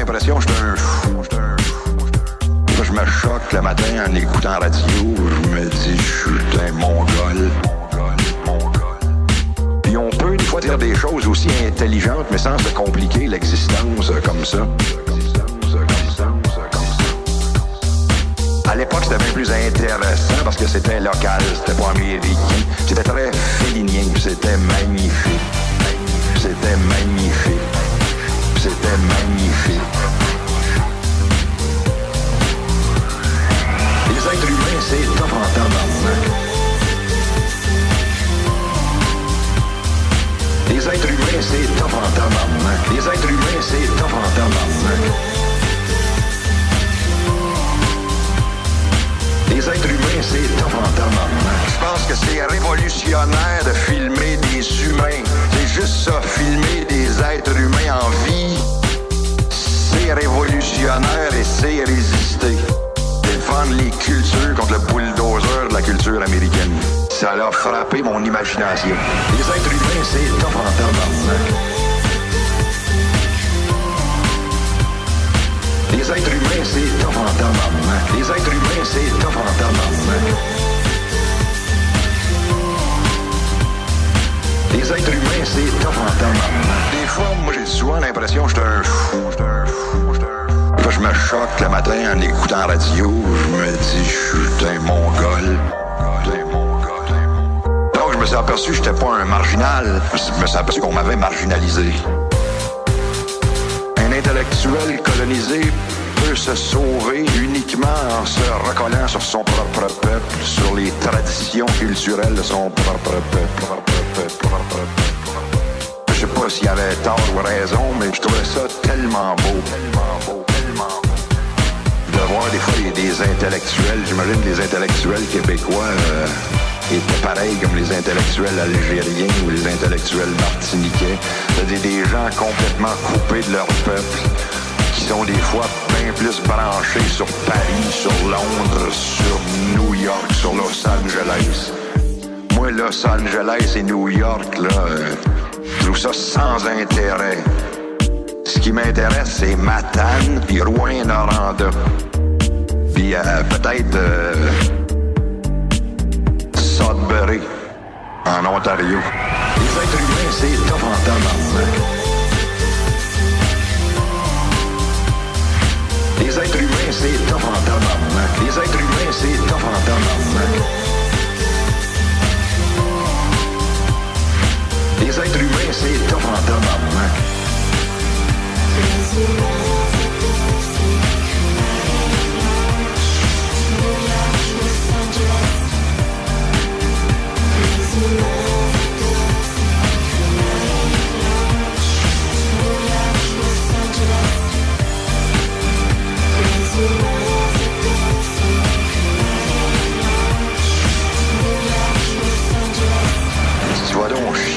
L'impression que je je me choque le matin en écoutant la radio. Je me dis, je suis un mongol. Puis on peut des fois dire des choses aussi intelligentes, mais sans se compliquer l'existence comme ça. À l'époque, c'était bien plus intéressant parce que c'était local, c'était pas américain. C'était très félinien, c'était magnifique. C'était magnifique. C'était magnifique. Les êtres humains, c'est en tabarnak. Les êtres humains, c'est en tabarnak. Les êtres humains, c'est top en Les êtres humains, c'est. Je pense que c'est révolutionnaire de filmer des humains. C'est juste ça, filmer des êtres humains en vie. C'est révolutionnaire et c'est résister. Défendre les cultures contre le bulldozer de la culture américaine. Ça a frappé mon imagination. Les êtres humains, c'est top en Les êtres humains, c'est top en. Les êtres humains, c'est top en. Des fois, moi, j'ai souvent l'impression que je suis un fou. un fou, un fou. Je me choque le matin en écoutant la radio. Je me dis, je suis un mongol. Donc, je me suis aperçu que j'étais pas un marginal. Je me suis qu'on m'avait marginalisé. intellectuel colonisé peut se sauver uniquement en se recollant sur son propre peuple, sur les traditions culturelles de son propre peuple. Je sais pas s'il y avait tort ou raison, mais je trouvais ça tellement beau, tellement beau, tellement beau. De voir des fois des, des intellectuels, j'imagine les intellectuels québécois euh, étaient pareils comme les intellectuels algériens ou les intellectuels martiniquais. C'est-à-dire des gens complètement coupés de leur peuple, sont des fois bien plus branchés sur Paris, sur Londres, sur New York, sur Los Angeles. Moi, Los Angeles et New York, là, je trouve ça sans intérêt. Ce qui m'intéresse, c'est Matane puis Rouen-Noranda. Puis euh, peut-être euh, Sudbury, en Ontario. Les êtres humains, c'est tough en c'est tough en tabarnak. Les êtres humains, c'est tough en tabarnak. Les êtres humains, c'est tough en tabarnak.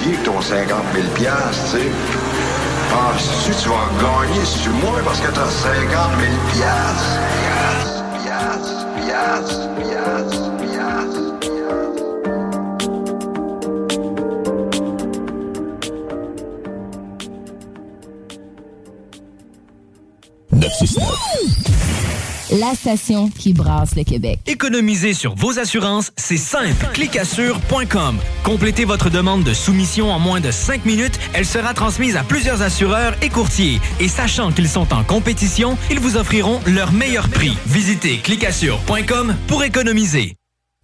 Chier ton 50 000 piastres, tu sais. Penses-tu que tu vas gagner sur moi parce que t'as 50 000 piastres? Piastres, piastres, piastres, piastres, piastres. 969. La station qui brasse le Québec. Économiser sur vos assurances, c'est simple. Clicassure.com. Complétez votre demande de soumission en moins de 5 minutes. Elle sera transmise à plusieurs assureurs et courtiers. Et sachant qu'ils sont en compétition, ils vous offriront leur meilleur prix. Visitez clicassure.com pour économiser.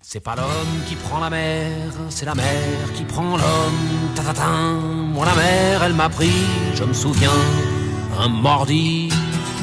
C'est pas l'homme qui prend la mer, c'est la mer qui prend l'homme. Ta-ta-ta. Moi la mer, elle m'a pris, je me souviens, un mordi.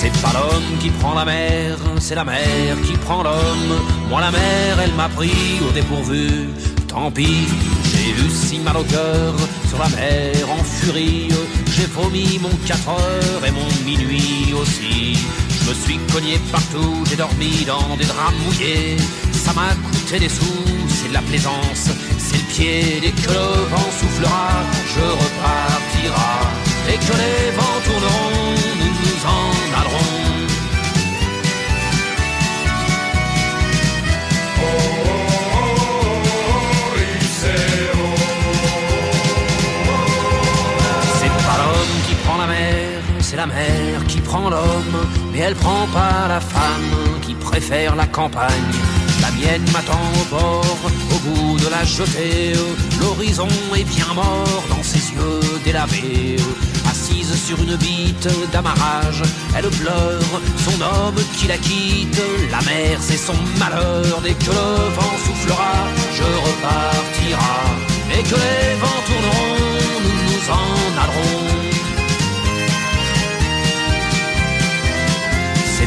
C'est pas l'homme qui prend la mer, c'est la mer qui prend l'homme. Moi la mer, elle m'a pris au dépourvu. Tant pis, j'ai eu si mal au cœur sur la mer en furie. J'ai vomi mon 4 heures et mon minuit aussi. Je me suis cogné partout, j'ai dormi dans des draps mouillés. Ça m'a coûté des sous, c'est de la plaisance, c'est le pied. Dès que le vent soufflera, je repartira. Dès que les vents tourneront, nous en allerons. C'est pas l'homme qui prend la mer, c'est la mer qui prend l'homme, mais elle prend pas la femme qui préfère la campagne. La mienne m'attend au bord, au bout de la jetée. L'horizon est bien mort dans ses yeux délavés. Assise sur une bite d'amarrage, elle pleure son homme qui la quitte. La mer, c'est son malheur. Dès que le vent soufflera, je repartira. Dès que les vents tourneront, nous nous en allerons.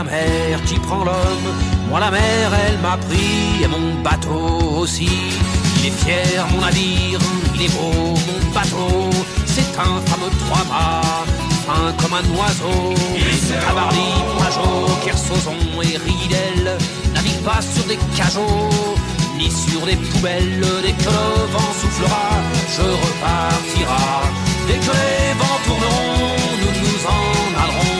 la mer, qui prend l'homme. Moi la mer, elle m'a pris et mon bateau aussi. Il est fier mon navire, il est beau mon bateau. C'est un fameux trois-mâts, fin comme un oiseau. Tabarly, Pajot, Kersozon et Ridel naviguent pas sur des cajots ni sur des poubelles. Dès que le vent soufflera, je repartira. Dès que les vents tourneront, nous nous en allerons.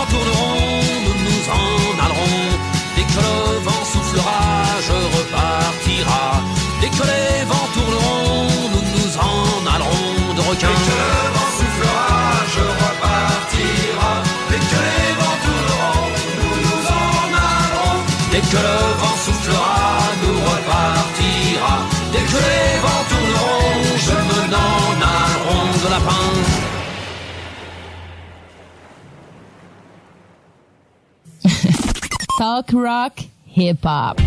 Talk rock, hip hop.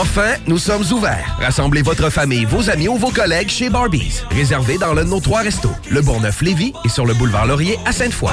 Enfin, nous sommes ouverts. Rassemblez votre famille, vos amis ou vos collègues chez Barbies. Réservé dans l'un de nos trois restos, le Bourgneuf-Lévis et sur le boulevard Laurier à Sainte-Foy.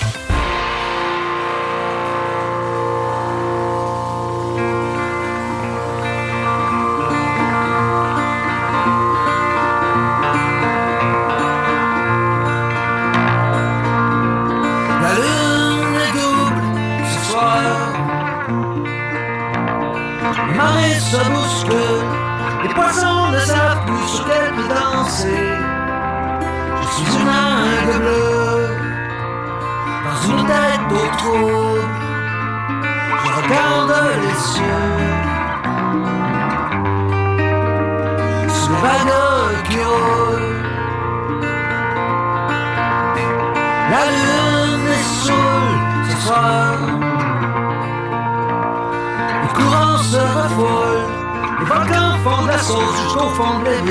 fond de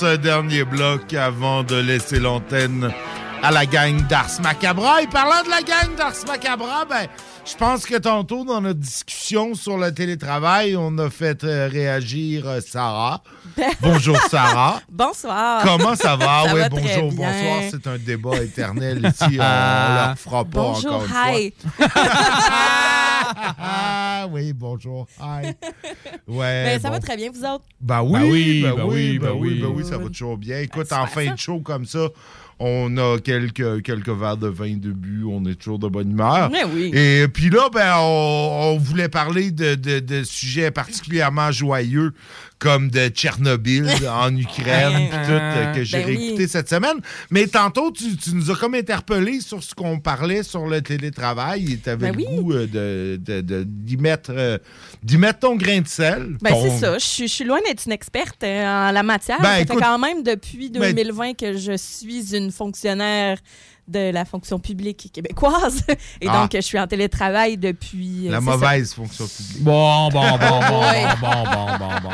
Ce dernier bloc avant de laisser l'antenne à la gang d'Ars Macabra. Et parlant de la gang d'Ars Macabra, ben, je pense que tantôt, dans notre discussion sur le télétravail, on a fait euh, réagir euh, Sarah. Bonjour Sarah. Bonsoir. Comment ça va? Ça oui, va très bonjour, bien. bonsoir. C'est un débat éternel ici. On, leur fera pas Bonjour, encore une fois. hi. Ah oui, bonjour. Hi. Ouais. Ben, ça bon. va très bien, vous autres? Ben oui, Ben oui, ben ben oui, oui, ben ben oui, oui. ben oui, ça va toujours bien. Écoute, Ben, en fin ça. de show comme ça, on a quelques, quelques verres de vin de but, on est toujours de bonne humeur. Mais oui. Et puis là, ben, on, on voulait parler de, de- de sujets particulièrement joyeux, comme de Tchernobyl en Ukraine, puis tout, euh, que j'ai Ben oui. réécouté cette semaine. Mais tantôt, tu, tu nous as comme interpellé sur ce qu'on parlait sur le télétravail et tu avais Ben le oui. goût euh, de- d'y mettre, euh, d'y mettre ton grain de sel. Ben, Ton- c'est ça. Je suis, je suis loin d'être une experte en la matière. Ben, ça écoute- fait quand même depuis Ben- 2020 que je suis une fonctionnaire de la fonction publique québécoise. Et Ah. donc, je suis en télétravail depuis... euh, La mauvaise fonction publique. Bon, bon, bon, bon, bon, bon, bon, bon, bon.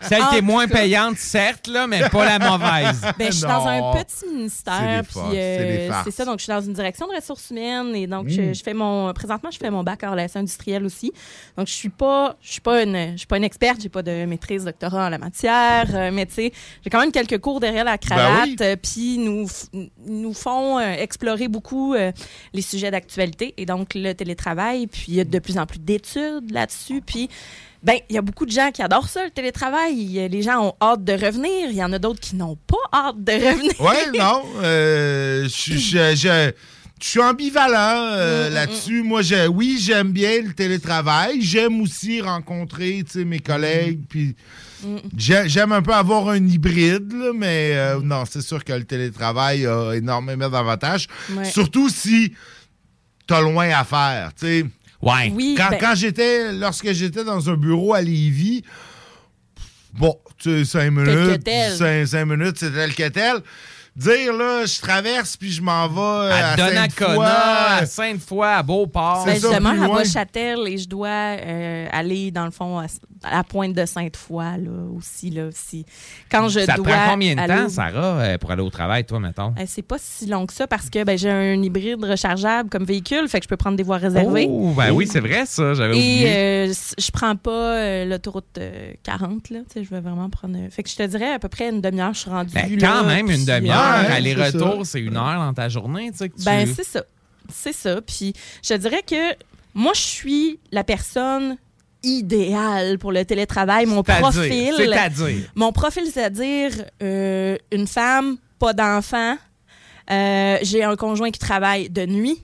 Celle En qui est moins cas. payante, certes, là, mais pas la mauvaise. Ben, je suis dans un petit ministère. C'est des puis, farces, c'est des euh, c'est ça. Donc, je suis dans une direction de ressources humaines. Et donc, Mm. je, je fais mon. Présentement, je fais mon bac en relations industrielles aussi. Donc, je suis pas, je suis pas une, je suis pas une experte. J'ai pas de maîtrise, doctorat en la matière. euh, mais tu sais, j'ai quand même quelques cours derrière la cravate. oui. euh, Puis, nous, nous font euh, explorer beaucoup euh, les sujets d'actualité. Et donc, le télétravail. Puis, il y a de plus en plus d'études là-dessus. Puis, ben, il y a beaucoup de gens qui adorent ça, le télétravail. A- Les gens ont hâte de revenir. Il y en a d'autres qui n'ont pas hâte de revenir. Ouais, non. euh, je suis- je- je- je suis ambivalent euh, Mm, là-dessus. Moi, j'ai- oui, j'aime bien le télétravail. J'aime aussi rencontrer mes collègues. Puis Mm. J'aime un peu avoir un hybride, là, mais euh, non, c'est sûr que le télétravail a énormément d'avantages. Ouais. Surtout si t'as loin à faire. tu sais. Ouais. Oui, Quand, ben- quand j'étais, lorsque j'étais dans un bureau à Lévis, bon, tu sais, cinq Tel que minutes, tel. cinq, cinq minutes, c'est tel que tel. Dire, là, je traverse puis je m'en vais euh, À à, Donnacona, Sainte-Foy. à Sainte-Foy, à Beauport. Ben, justement, à loin. Rochâtel et je dois euh, aller, dans le fond, à, à la pointe de Sainte-Foy, là, aussi, là, si, quand je ça dois prend combien de aller temps, au- Sarah, euh, pour aller au travail, toi, mettons? Euh, c'est pas si long que ça parce que ben, j'ai un hybride rechargeable comme véhicule, fait que je peux prendre des voies réservées. Oh, ben oui, c'est vrai, ça, j'avais Et euh, je prends pas euh, l'autoroute euh, 40, là. Tu sais, je vais vraiment prendre. Fait que je te dirais à peu près une demi-heure, je suis rendue Ben, là. quand même, une demi-heure, euh, Ouais, aller-retour, c'est une heure dans ta journée, tu sais, que tu... Ben, c'est ça. C'est ça. Puis je te dirais que moi, je suis la personne idéale pour le télétravail. Mon profil. c'est-à-dire? Mon profil, c'est-à-dire euh, une femme, pas d'enfant. Euh, J'ai un conjoint qui travaille de nuit.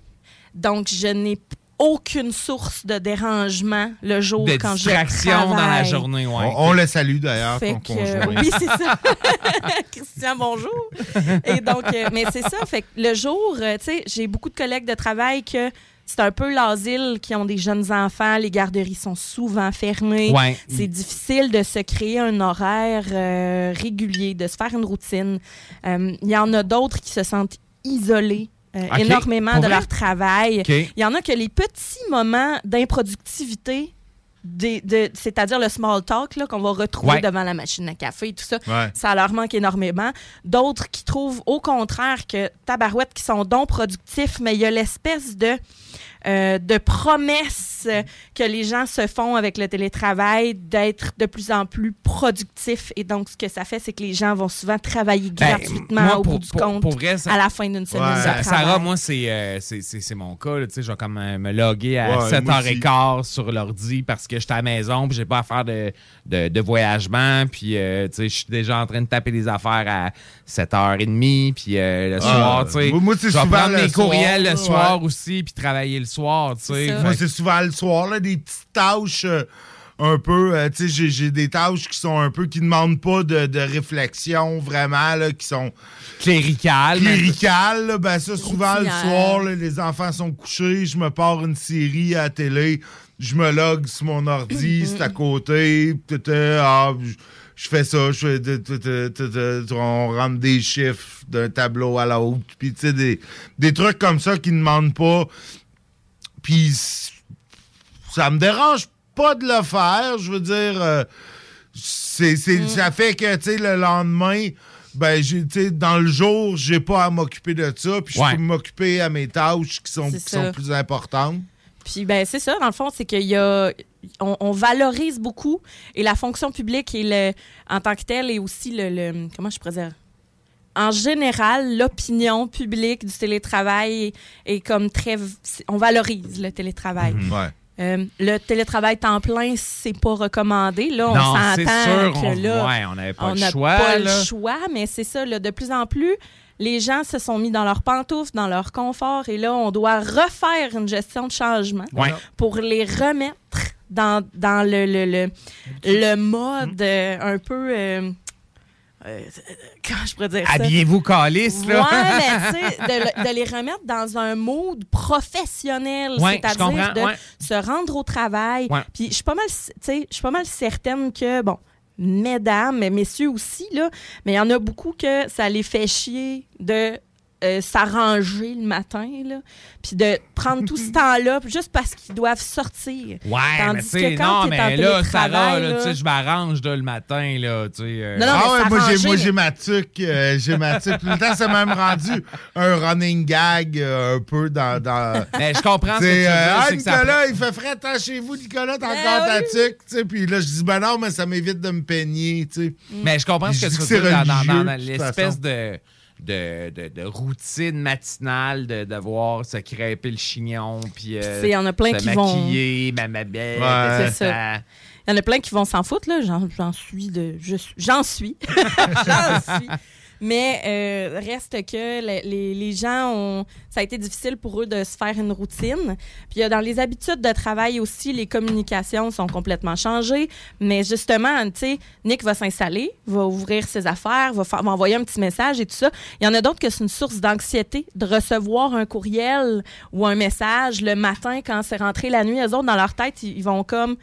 Donc, je n'ai aucune source de dérangement le jour de quand je distraction dans la journée, ouais. On, on le salue d'ailleurs, ton que, euh, conjoint. oui, c'est ça. Christian, bonjour. Et donc, euh, mais c'est ça. Fait que le jour, euh, tu sais, j'ai beaucoup de collègues de travail que c'est un peu l'asile qui ont des jeunes enfants. Les garderies sont souvent fermées. Ouais. C'est difficile de se créer un horaire euh, régulier, de se faire une routine. Euh, Il y en a d'autres qui se sentent isolés. Euh, énormément Pour de vrai? leur travail. Il y en a que les petits moments d'improductivité, de- c'est-à-dire le small talk qu'on va retrouver Ouais. devant la machine à café et tout ça, Ouais. ça leur manque énormément. D'autres qui trouvent au contraire que tabarouettes qui sont donc productifs, mais il y a l'espèce de, euh, de promesse euh, que les gens se font avec le télétravail d'être de plus en plus productifs. Et donc, ce que ça fait, c'est que les gens vont souvent travailler Ben, gratuitement moi, au pour- bout du pour- compte pour vrai, ça- à la fin d'une semaine de Sa- travail. Sarah, moi, c'est euh, c'est- mon cas. là, tu sais, Je vais comme euh, me loguer à Ouais, moi 7h15 sur l'ordi parce que j'étais à la maison puis j'ai pas à faire de, de, de voyagement. Puis euh, tu sais, je suis déjà en train de taper des affaires à 7h30. Puis euh, le soir, tu sais, moi, c'est je vais souvent prendre le mes courriels soir, le soir ouais. aussi puis travailler le soir. tu sais. Moi, c'est souvent le soir, là, des petites tâches euh, un peu, euh, tu sais, j'ai- des tâches qui sont un peu, qui demandent pas de, de réflexion vraiment, là, qui sont cléricales. Cléricales, là, ben ça, souvent le soir, là, les enfants sont couchés, je me pars une série à la télé, je me log sur mon ordi, c'est à côté, tata, ah, je- fais ça, je fais, de- de- de- de- de- on rentre des chiffres d'un tableau à l'autre, puis tu sais, des, des trucs comme ça qui ne demandent pas, puis ça me dérange pas de le faire, je veux dire, euh, c'est, c'est- Mm. ça fait que, tu sais, le lendemain, ben, j'ai, tu sais, dans le jour, j'ai pas à m'occuper de ça, puis je Ouais. peux m'occuper à mes tâches qui sont plus importantes. Puis ben c'est ça, dans le fond, c'est qu'il y a on, on valorise beaucoup et la fonction publique et le en tant que telle et aussi le, le- comment je pourrais dire? En général, l'opinion publique du télétravail est comme très on valorise le télétravail. Mhm. Ouais. Euh, le télétravail temps plein, c'est pas recommandé. Là, on Non, c'est s'entend sûr, que on- là, ouais, on n'avait pas on le n'a choix, pas là. le choix, mais c'est ça. là, de plus en plus, les gens se sont mis dans leur pantoufle, dans leur confort, et là, on doit refaire une gestion de changement Ouais. pour les remettre dans, dans le, le, le, le mode euh, un peu... euh, euh, comment je pourrais dire ça? Habillez-vous calice, là. Ouais, mais tu sais, de, le- de les remettre dans un mood professionnel, Ouais, c'est-à-dire de ouais. se rendre au travail. Puis je suis pas mal, tu sais, je suis pas mal certaine que bon, mesdames, mais messieurs aussi là, mais il y en a beaucoup que ça les fait chier de euh, s'arranger le matin là, puis de prendre tout ce temps-là juste parce qu'ils doivent sortir. Ouais, Tandis mais que quand non, t'es en mais là, Sarah, là, là- tu sais, je m'arrange là, le matin, là, tu sais. euh, Non, non, ah mais ouais, c'est moi j'ai, moi j'ai ma tuque, euh, j'ai ma tuque. Tout le temps, c'est même rendu un running gag euh, un peu dans... dans Mais je comprends ce que C'est, tu veux euh, ah, que Nicolas, il fait frais, attends chez vous, Nicolas, t'as Ben encore ta tuque, tu sais. Puis là, je dis, ben non, mais ça m'évite de me peigner, tu sais. Mais je comprends ce que tu veux c'est dire dans, l'espèce de, de, de, de routine matinale de devoir se crêper le chignon, puis euh, il y en a plein se qui vont- maquiller, ma, ma belle, Ouais. C'est ça. Il y en a plein qui vont s'en foutre, là. J'en, suis de. J'en suis. J'en suis. Mais euh, reste que le- les, les gens ont. Ça a été difficile pour eux de se faire une routine. Puis dans les habitudes de travail aussi, les communications sont complètement changées. Mais justement, tu sais, Nick va s'installer, va ouvrir ses affaires, va, envoyer un petit message et tout ça. Il y en a d'autres que c'est une source d'anxiété de recevoir un courriel ou un message le matin quand c'est rentré la nuit. Eux autres, dans leur tête, ils, ils vont comme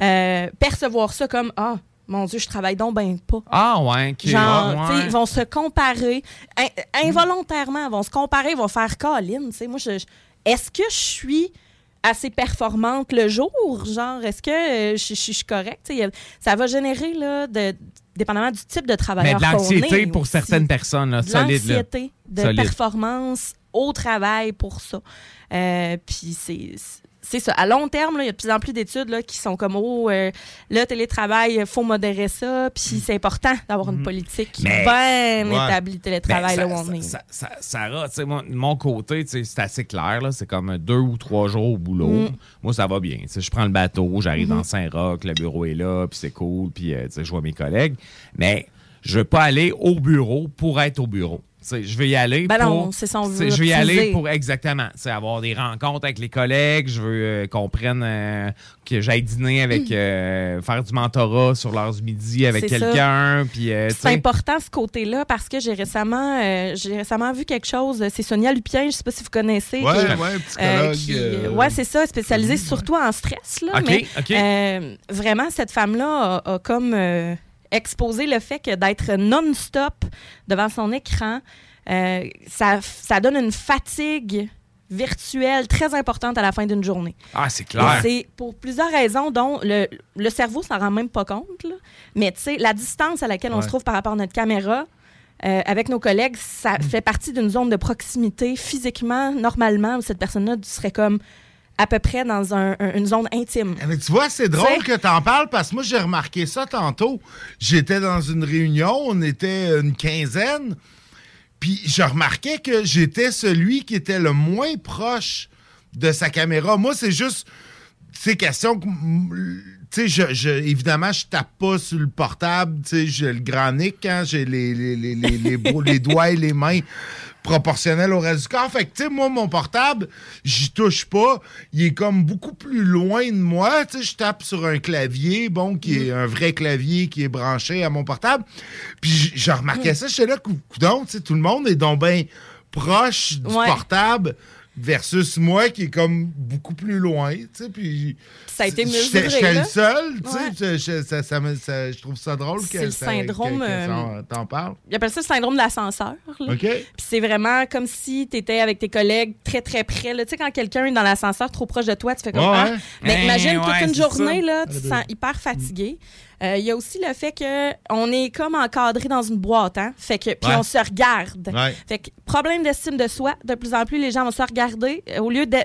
euh, percevoir ça comme Ah, mon Dieu, je travaille donc ben pas. Ah ouais, ok. Genre, ouais. ils vont se comparer. In- involontairement, ils vont se comparer, ils vont faire Colin. Moi, je, je- est-ce que je suis assez performante le jour? Genre, est-ce que euh, je, je- je suis correcte? Ça va générer, là, de, dépendamment du type de Mais travailleur de l'anxiété qu'on pour aussi. certaines personnes, là, De solide. l'anxiété de Solide. performance au travail pour ça. Euh, Puis c'est c'est ça. À long terme, il y a de plus en plus d'études là, qui sont comme oh, euh, le télétravail, il faut modérer ça. Puis c'est important d'avoir une politique Mm. Mais- bien Ouais. établie de télétravail Ben, là où ça- on est. ça- ça- Sarah, tu sais, mon côté, c'est assez clair. là. C'est comme deux ou trois jours au boulot. Mm. Moi, ça va bien. Je prends le bateau, j'arrive Mhm. dans Saint-Roch, le bureau est là, puis c'est cool, puis euh, je vois mes collègues. Mais je veux pas aller au bureau pour être au bureau. Tu sais, je veux y aller Ben pour... non, c'est ça, on veut Je veux y aller pour exactement avoir des rencontres avec les collègues. Je veux euh, qu'on prenne... euh, que j'aille dîner avec... euh, faire du mentorat sur l'heure du midi avec quelqu'un. Euh, C'est important ce côté-là parce que j'ai récemment, euh, j'ai récemment vu quelque chose. C'est Sonia Lupien, je sais pas si vous connaissez. Ouais, qui- ouais, psychologue, qui- euh, ouais, c'est ça, spécialisée surtout en stress. Là, OK, mais OK. euh, vraiment, cette femme-là a, a comme exposé le fait que d'être non-stop devant son écran, euh, ça, ça donne une fatigue virtuelle très importante à la fin d'une journée. Ah, c'est clair. C'est pour plusieurs raisons, dont le, le cerveau s'en rend même pas compte. là. Mais tu sais, la distance à laquelle on se trouve par rapport à notre caméra, euh, avec nos collègues, ça Mm. fait partie d'une zone de proximité physiquement, normalement, où cette personne-là serait comme à peu près dans un- un- une zone intime. Mais tu vois, c'est drôle que tu en parles parce que moi, j'ai remarqué ça tantôt. J'étais dans une réunion, on était une quinzaine, puis je remarquais que j'étais celui qui était le moins proche de sa caméra. Moi, c'est juste, c'est question que, tu sais, je, je- évidemment, je tape pas sur le portable, tu sais, j'ai le grand nick, hein, j'ai les, les, les, les, les doigts et les mains proportionnel au reste du corps. Fait que, tu sais, moi, mon portable, j'y touche pas. Il est comme beaucoup plus loin de moi. Tu sais, je tape sur un clavier, bon, qui Mm. est un vrai clavier qui est branché à mon portable. Puis je remarquais Mm. ça, j'étais là, cou- coudonc, tu sais, tout le monde est donc bien proche du Ouais. portable versus moi qui est comme beaucoup plus loin, tu sais, puis... Ça a été mesuré, J'étais le seul, tu sais, je, trouve ça drôle que C'est le syndrome, euh, t'en parles. Ils appellent ça le syndrome de l'ascenseur. OK. Puis c'est vraiment comme si tu étais avec tes collègues très, très près. Tu sais, quand quelqu'un est dans l'ascenseur trop proche de toi, tu fais comme Ouais, Ah! Mais Hein, imagine toute une journée, là, tu te sens hyper fatigué. Euh, Il y a aussi le fait que on est comme encadré dans une boîte, hein? Fait que, puis Ouais. on se regarde. Ouais. Fait que problème d'estime de soi, de plus en plus, les gens vont se regarder. euh, Au lieu de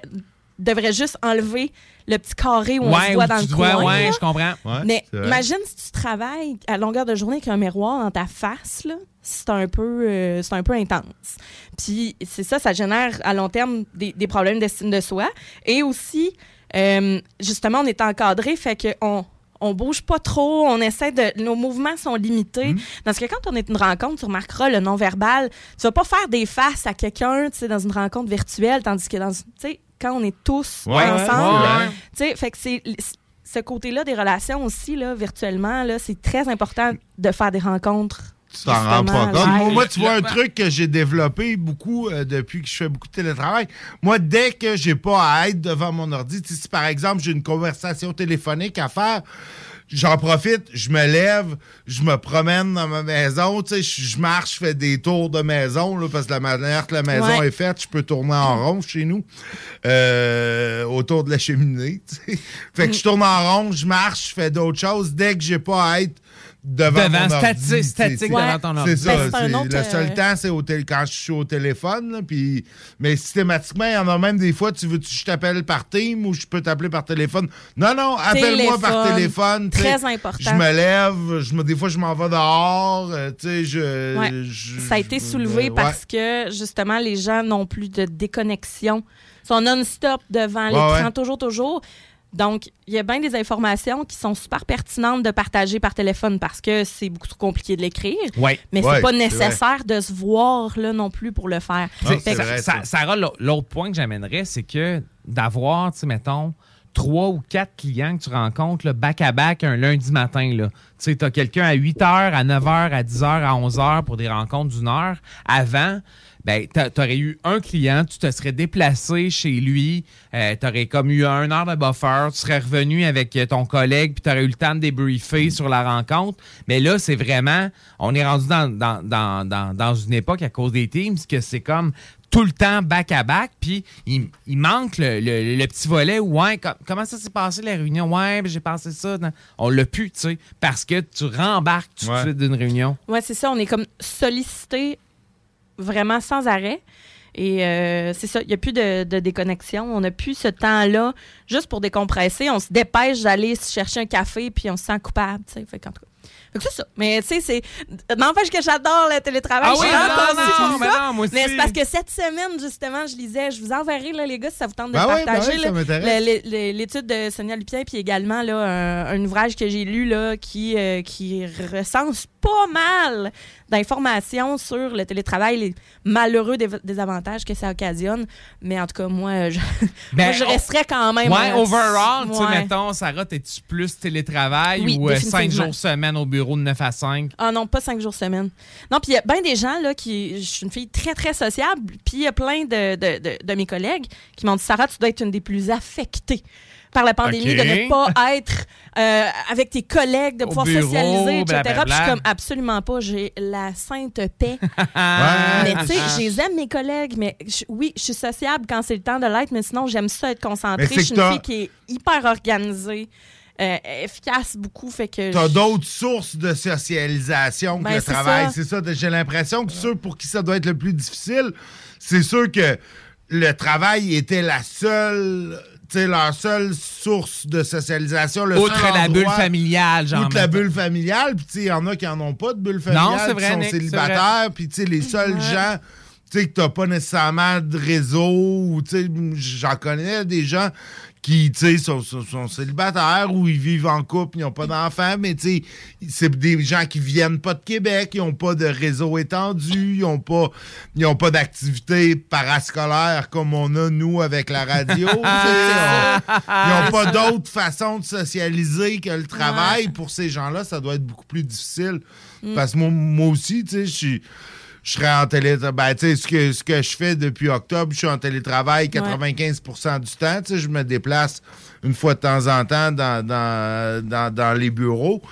devraient juste enlever le petit carré où on se voit où dans tu le te vois, coin. ouais, là. je comprends. Ouais, Mais imagine si tu travailles à longueur de journée avec un miroir dans ta face, là, c'est un peu, euh, c'est un peu intense. Puis c'est ça, ça génère à long terme des, des problèmes d'estime de soi. Et aussi, euh, justement, on est encadré, fait qu'on on bouge pas trop, on essaie de. Nos mouvements sont limités. Hmm. Parce que quand on est une rencontre, tu remarqueras le non-verbal. Tu vas pas faire des faces à quelqu'un, tu sais, dans une rencontre virtuelle, tandis que dans. Tu sais, quand on est tous Ouais, ensemble, ouais, ouais. tu sais, fait que c'est ce côté-là des relations aussi, là, virtuellement, là, c'est très important de faire des rencontres. Tu t'en rends pas compte. Moi, tu vois, un truc que j'ai développé beaucoup euh, depuis que je fais beaucoup de télétravail. Moi, dès que j'ai pas à être devant mon ordi, si par exemple j'ai une conversation téléphonique à faire, j'en profite, je me lève, je me promène dans ma maison, tu sais, je marche, je fais des tours de maison, là, parce que la manière que la maison Ouais. est faite, je peux tourner en rond chez nous, euh, autour de la cheminée, tu sais. Fait que je tourne en rond, je marche, je fais d'autres choses dès que j'ai pas à être devant, Devant, mon ordi, statique, devant ton ordi. C'est ça, Ben, c'est un c'est- autre, le seul euh, temps, c'est quand je suis au téléphone. là, puis- mais systématiquement, il y en a même des fois, tu veux que je t'appelle par Team ou je peux t'appeler par téléphone? Non, non, appelle-moi par Téléphone. Très important. Je me lève, je me, des fois, je m'en vais dehors. euh, tu sais, je, Ouais. je- Ça a été soulevé ouais. parce que, justement, les gens n'ont plus de déconnexion. Ils sont non-stop devant Ouais, l'écran, ouais. toujours, toujours. Donc, il y a bien des informations qui sont super pertinentes de partager par téléphone parce que c'est beaucoup trop compliqué de l'écrire. Ouais. Mais Ouais, c'est pas c'est nécessaire de se voir là non plus pour le faire. Ah, T'sais, c'est ça- vrai, ça- ça. Sarah, l'au- l'autre point que j'amènerais, c'est que d'avoir, tu sais, mettons, trois ou quatre clients que tu rencontres là, back-à-back un lundi matin. là. Tu sais, as quelqu'un à 8 h, à 9 h, à 10 h, à 11 h pour des rencontres d'une heure. Avant, ben, tu aurais eu un client, tu te serais déplacé chez lui, tu aurais comme eu un heure de buffer, tu serais revenu avec euh, ton collègue, puis tu aurais eu le temps de débriefer sur la rencontre. Mais là, c'est vraiment, on est rendu dans, dans, dans, dans, dans une époque à cause des teams que c'est comme tout le temps back-à-back, puis il, il manque le, le- le petit volet. Ouais, com- comment ça s'est passé la réunion? Ouais, ben, j'ai pensé ça. dans- On l'a pu, tu sais, parce que tu rembarques tout de Ouais. suite d'une réunion. Oui, c'est ça. On est comme sollicité vraiment sans arrêt. Et euh, c'est ça, il n'y a plus de, de déconnexion. On n'a plus ce temps-là juste pour décompresser. On se dépêche d'aller chercher un café, puis on se sent coupable. tu sais. Fait qu'en tout cas, c'est ça. Mais tu sais, c'est. N'empêche que j'adore le télétravail. Ah oui, non, non, non, mais non, moi aussi. Mais c'est parce que cette semaine, justement, je lisais, je vous enverrai, là, les gars, si ça vous tente de Ben ben partager le- l'étude de Sonia Lupien, puis également là, un, un ouvrage que j'ai lu là, qui, euh, qui recense pas mal d'informations sur le télétravail, les malheureux dé- désavantages que ça occasionne. Mais en tout cas, moi, je, Ben, moi, je on- resterais quand même. Ouais, euh, overall, tu sais, mettons, Sarah, t'es-tu plus télétravail Oui, ou 5 définitivement. jours semaine au bureau de 9 à 5? Ah non, pas cinq jours semaine. Non, puis il y a bien des gens, là, qui. Je suis une fille très, très sociable, puis il y a plein de, de, de, de mes collègues qui m'ont dit Sarah, tu dois être une des plus affectées par la pandémie, de ne pas être euh, avec tes collègues, de Au pouvoir bureau, socialiser, etc. Puis je blablabla. suis comme absolument pas. J'ai la sainte paix. Mais tu sais, je les aime, mes collègues, mais je- oui, je suis sociable quand c'est le temps de l'être, mais sinon, j'aime ça être concentrée. Je suis une fille qui est hyper organisée, euh, efficace beaucoup, fait que. T'as je- d'autres sources de socialisation que Ben, le travail. C'est ça. J'ai l'impression que ceux pour qui ça doit être le plus difficile, c'est sûr que le travail était la seule, sais, leur seule source de socialisation. Le Outre seul la bulle familiale, genre. Outre la bulle familiale, puis il y en a qui en ont pas de bulle familiale, Non, c'est qui vrai, sont Nick, c'est célibataires, puis tu sais, les seuls Ouais. gens, tu sais, que t'as pas nécessairement de réseau, ou tu sais, j'en connais des gens qui, tu sais, sont, sont- sont célibataires ou ils vivent en couple, ils n'ont pas d'enfants, mais tu sais, c'est des gens qui viennent pas de Québec, ils n'ont pas de réseau étendu, ils n'ont pas, ils ont pas d'activité parascolaire comme on a, nous, avec la radio. On- ils n'ont pas d'autre façon de socialiser que le travail. Pour ces gens-là, ça doit être beaucoup plus difficile. Parce que moi, moi aussi, tu sais, je suis je serais en télétravail. Ben, tu sais, ce que, ce que je fais depuis octobre, je suis en télétravail 95% du temps. Tu sais, je me déplace une fois de temps en temps dans, dans, dans, dans les bureaux.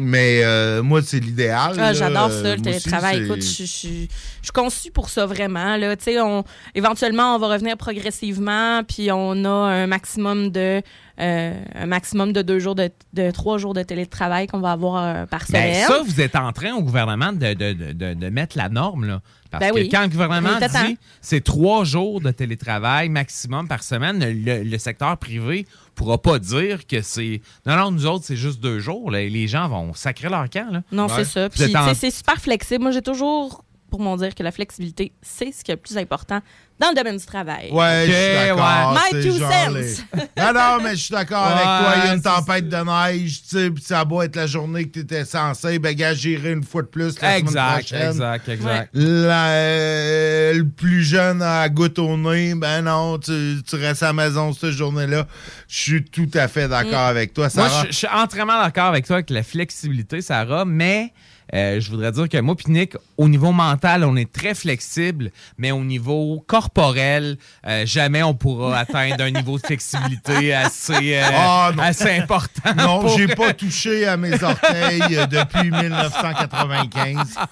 Mais euh, moi, c'est l'idéal. Ah. J'adore ça, le télétravail. Écoute, je suis conçue pour ça vraiment. Là. Tu sais, On, éventuellement, on va revenir progressivement, puis on a un maximum de euh, un maximum de deux jours, de, de trois jours de télétravail qu'on va avoir euh, par Ben, semaine. ça, vous êtes en train au gouvernement de, de- de- de- mettre la norme. Là. Parce Ben que oui. quand le gouvernement dit c'est trois jours de télétravail maximum par semaine, le, le secteur privé pourra pas dire que c'est. Non, non, nous autres, c'est juste deux jours. là, et les gens vont sacrer leur camp. Là. Non, Ouais. c'est ça. Puis, en- c'est super flexible. Moi, j'ai toujours pour mon dire que la flexibilité, c'est ce qui est le plus important dans le domaine du travail. Ouais, je suis d'accord. My two cents. les- Non, non, mais je suis d'accord avec toi. Il y a une tempête de neige, tu sais, puis ça va être la journée que tu étais censé. Ben, gars, j'irai une fois de plus la semaine Exact, prochaine. exact, exact. La- euh, le plus jeune a la goutte au nez. Ben non, tu, tu restes à la maison cette journée-là. Je suis tout à fait d'accord Mm. avec toi, Moi, Sarah. je, je suis entièrement d'accord avec toi avec la flexibilité, Sarah, mais euh, je voudrais dire que moi, puis Nick, au niveau mental, on est très flexible, mais au niveau corporel, euh, jamais on pourra atteindre un niveau de flexibilité assez, euh, Ah, assez important. Non, pour- j'ai pas touché à mes orteils depuis 1995.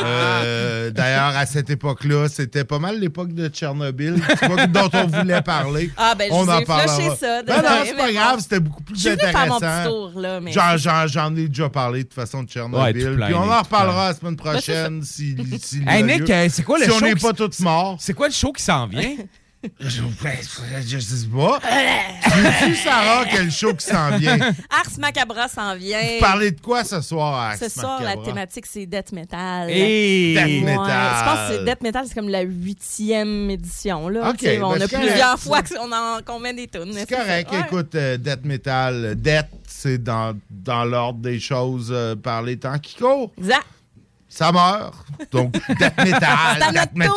Euh, D'ailleurs, à cette époque-là, c'était pas mal l'époque de Tchernobyl, c'est pas dont on voulait parler. Ah, ben, je on vous en ai parlera. ça, Ben non, c'est pas grave, c'était beaucoup plus Je intéressant. J'en- ai déjà parlé de toute façon de Tchernobyl. On en reparlera la semaine Ben, prochaine si, si Hey, Nick, euh, c'est quoi le si show on n'est qui pas tous morts? C'est quoi le show qui s'en vient? Je, je sais pas. Sais-tu, Sarah, quel show qui s'en vient? Ars Macabra s'en vient. Vous parlez de quoi ce soir à Ce soir, la thématique, c'est Death Metal. Hey! Death Ouais, Metal. Je pense que Death Metal, c'est comme la huitième édition. Là. Ok, Tu sais, on ben a plusieurs correct. fois qu'on en- qu'on met des tunes. C'est correct. Écoute, euh, Death Metal, Death, c'est dans, l'ordre des choses euh, par les temps qui courent. Ça meurt. Donc, Death Metal, Death. Metal.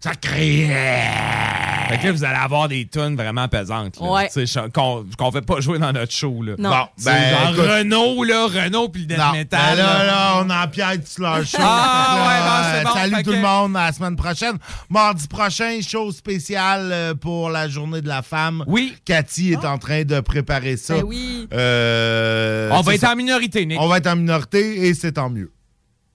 Ça crie. Fait que là, vous allez avoir des tunes vraiment pesantes. là. Ouais. Tu sais, ch- Qu'on qu'on fait pas jouer dans notre show. Là. Non. Bon, C'est ben, genre écoute. Renault, là, Renault puis le death Non, metal. ben là, là. là, on empiète sur leur show. Ah, ouais, bon, c'est Euh, bon, Salut tout que- le monde à la semaine prochaine. Mardi prochain, show spéciale euh, pour la journée de la femme. Oui. Cathy est en train de préparer ça. Ben oui. Euh, On va être ça. en minorité, Nick. On va être en minorité et c'est tant mieux.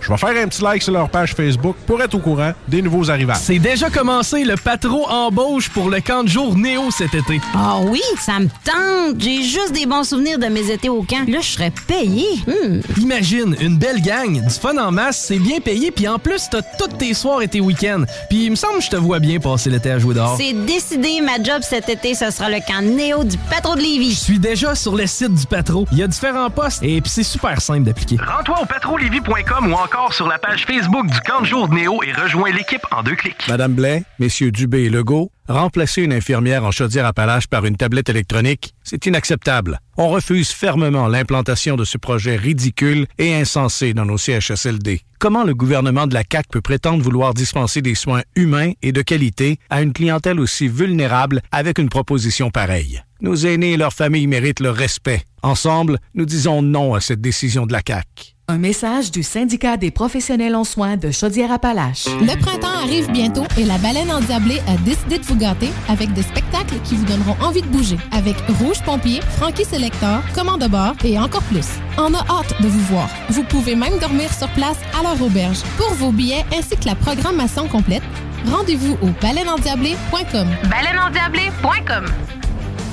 Je vais faire un petit like sur leur page Facebook pour être au courant des nouveaux arrivages. C'est déjà commencé le patro embauche pour le camp de jour Néo cet été. Ah oui, ça me tente. J'ai juste des bons souvenirs de mes étés au camp. Là, je serais payé. Hmm. Imagine, une belle gang, du fun en masse, c'est bien payé, puis en plus, t'as tous tes soirs et tes week-ends. Puis il me semble que je te vois bien passer l'été à jouer dehors. C'est décidé, ma job cet été, ce sera le camp Néo du Patro de Lévis. Je suis déjà sur le site du Patro. Il y a différents postes et puis c'est super simple d'appliquer. Rends-toi au patrolevy.com ou encore sur la page Facebook du camp de jour de Néo et rejoins l'équipe en deux clics. Madame Blais, messieurs Dubé et Legault, remplacer une infirmière en chaudière-appalaches par une tablette électronique, c'est inacceptable. On refuse fermement l'implantation de ce projet ridicule et insensé dans nos CHSLD. Comment le gouvernement de la CAQ peut prétendre vouloir dispenser des soins humains et de qualité à une clientèle aussi vulnérable avec une proposition pareille? Nos aînés et leurs familles méritent le respect. Ensemble, nous disons non à cette décision de la CAQ. Un message du syndicat des professionnels en soins de Chaudière-Appalaches. Le printemps arrive bientôt et la baleine endiablée a décidé de vous gâter avec des spectacles qui vous donneront envie de bouger. Avec Rouge Pompier, Frankie Selector, Commande de bord et encore plus. On a hâte de vous voir. Vous pouvez même dormir sur place à leur auberge. Pour vos billets ainsi que la programmation complète, Rendez-vous au baleineendiablé.com. Baleineendiablé.com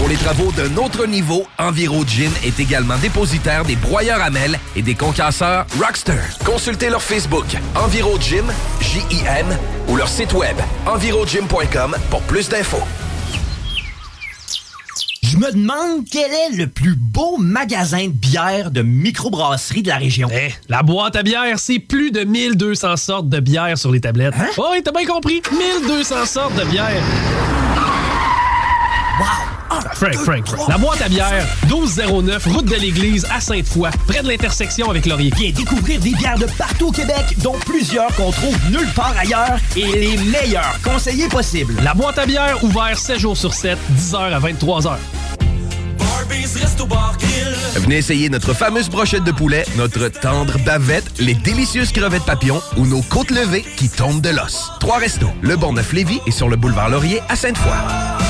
Pour les travaux d'un autre niveau, EnviroGym est également dépositaire des broyeurs à mêles et des concasseurs Rockster. Consultez leur Facebook EnviroGym, J-I-M, ou leur site web envirogym.com pour plus d'infos. Je me demande quel est le plus beau magasin de bière de microbrasserie de la région. Eh, la boîte à bière, c'est plus de 1200 sortes de bière sur les tablettes. Hein? Oh, oui, t'as bien compris. 1200 sortes de bière. Wow! Frank, Frank, Frank. La boîte à bière, 1209, route de l'église à Sainte-Foy, près de l'intersection avec Laurier. Viens découvrir des bières de partout au Québec, dont plusieurs qu'on trouve nulle part ailleurs et les meilleurs conseillers possibles. La boîte à bière, ouvert 7 jours sur 7, 10h à 23h. Venez essayer notre fameuse brochette de poulet, notre tendre bavette, les délicieuses crevettes papillons ou nos côtes levées qui tombent de l'os. Trois restos, le Bonneuf Lévis et sur le boulevard Laurier à Sainte-Foy.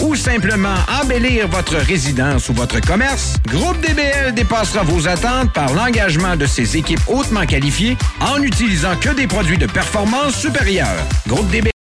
ou simplement embellir votre résidence ou votre commerce? Groupe DBL dépassera vos attentes par l'engagement de ses équipes hautement qualifiées en n'utilisant que des produits de performance supérieure. Groupe DBL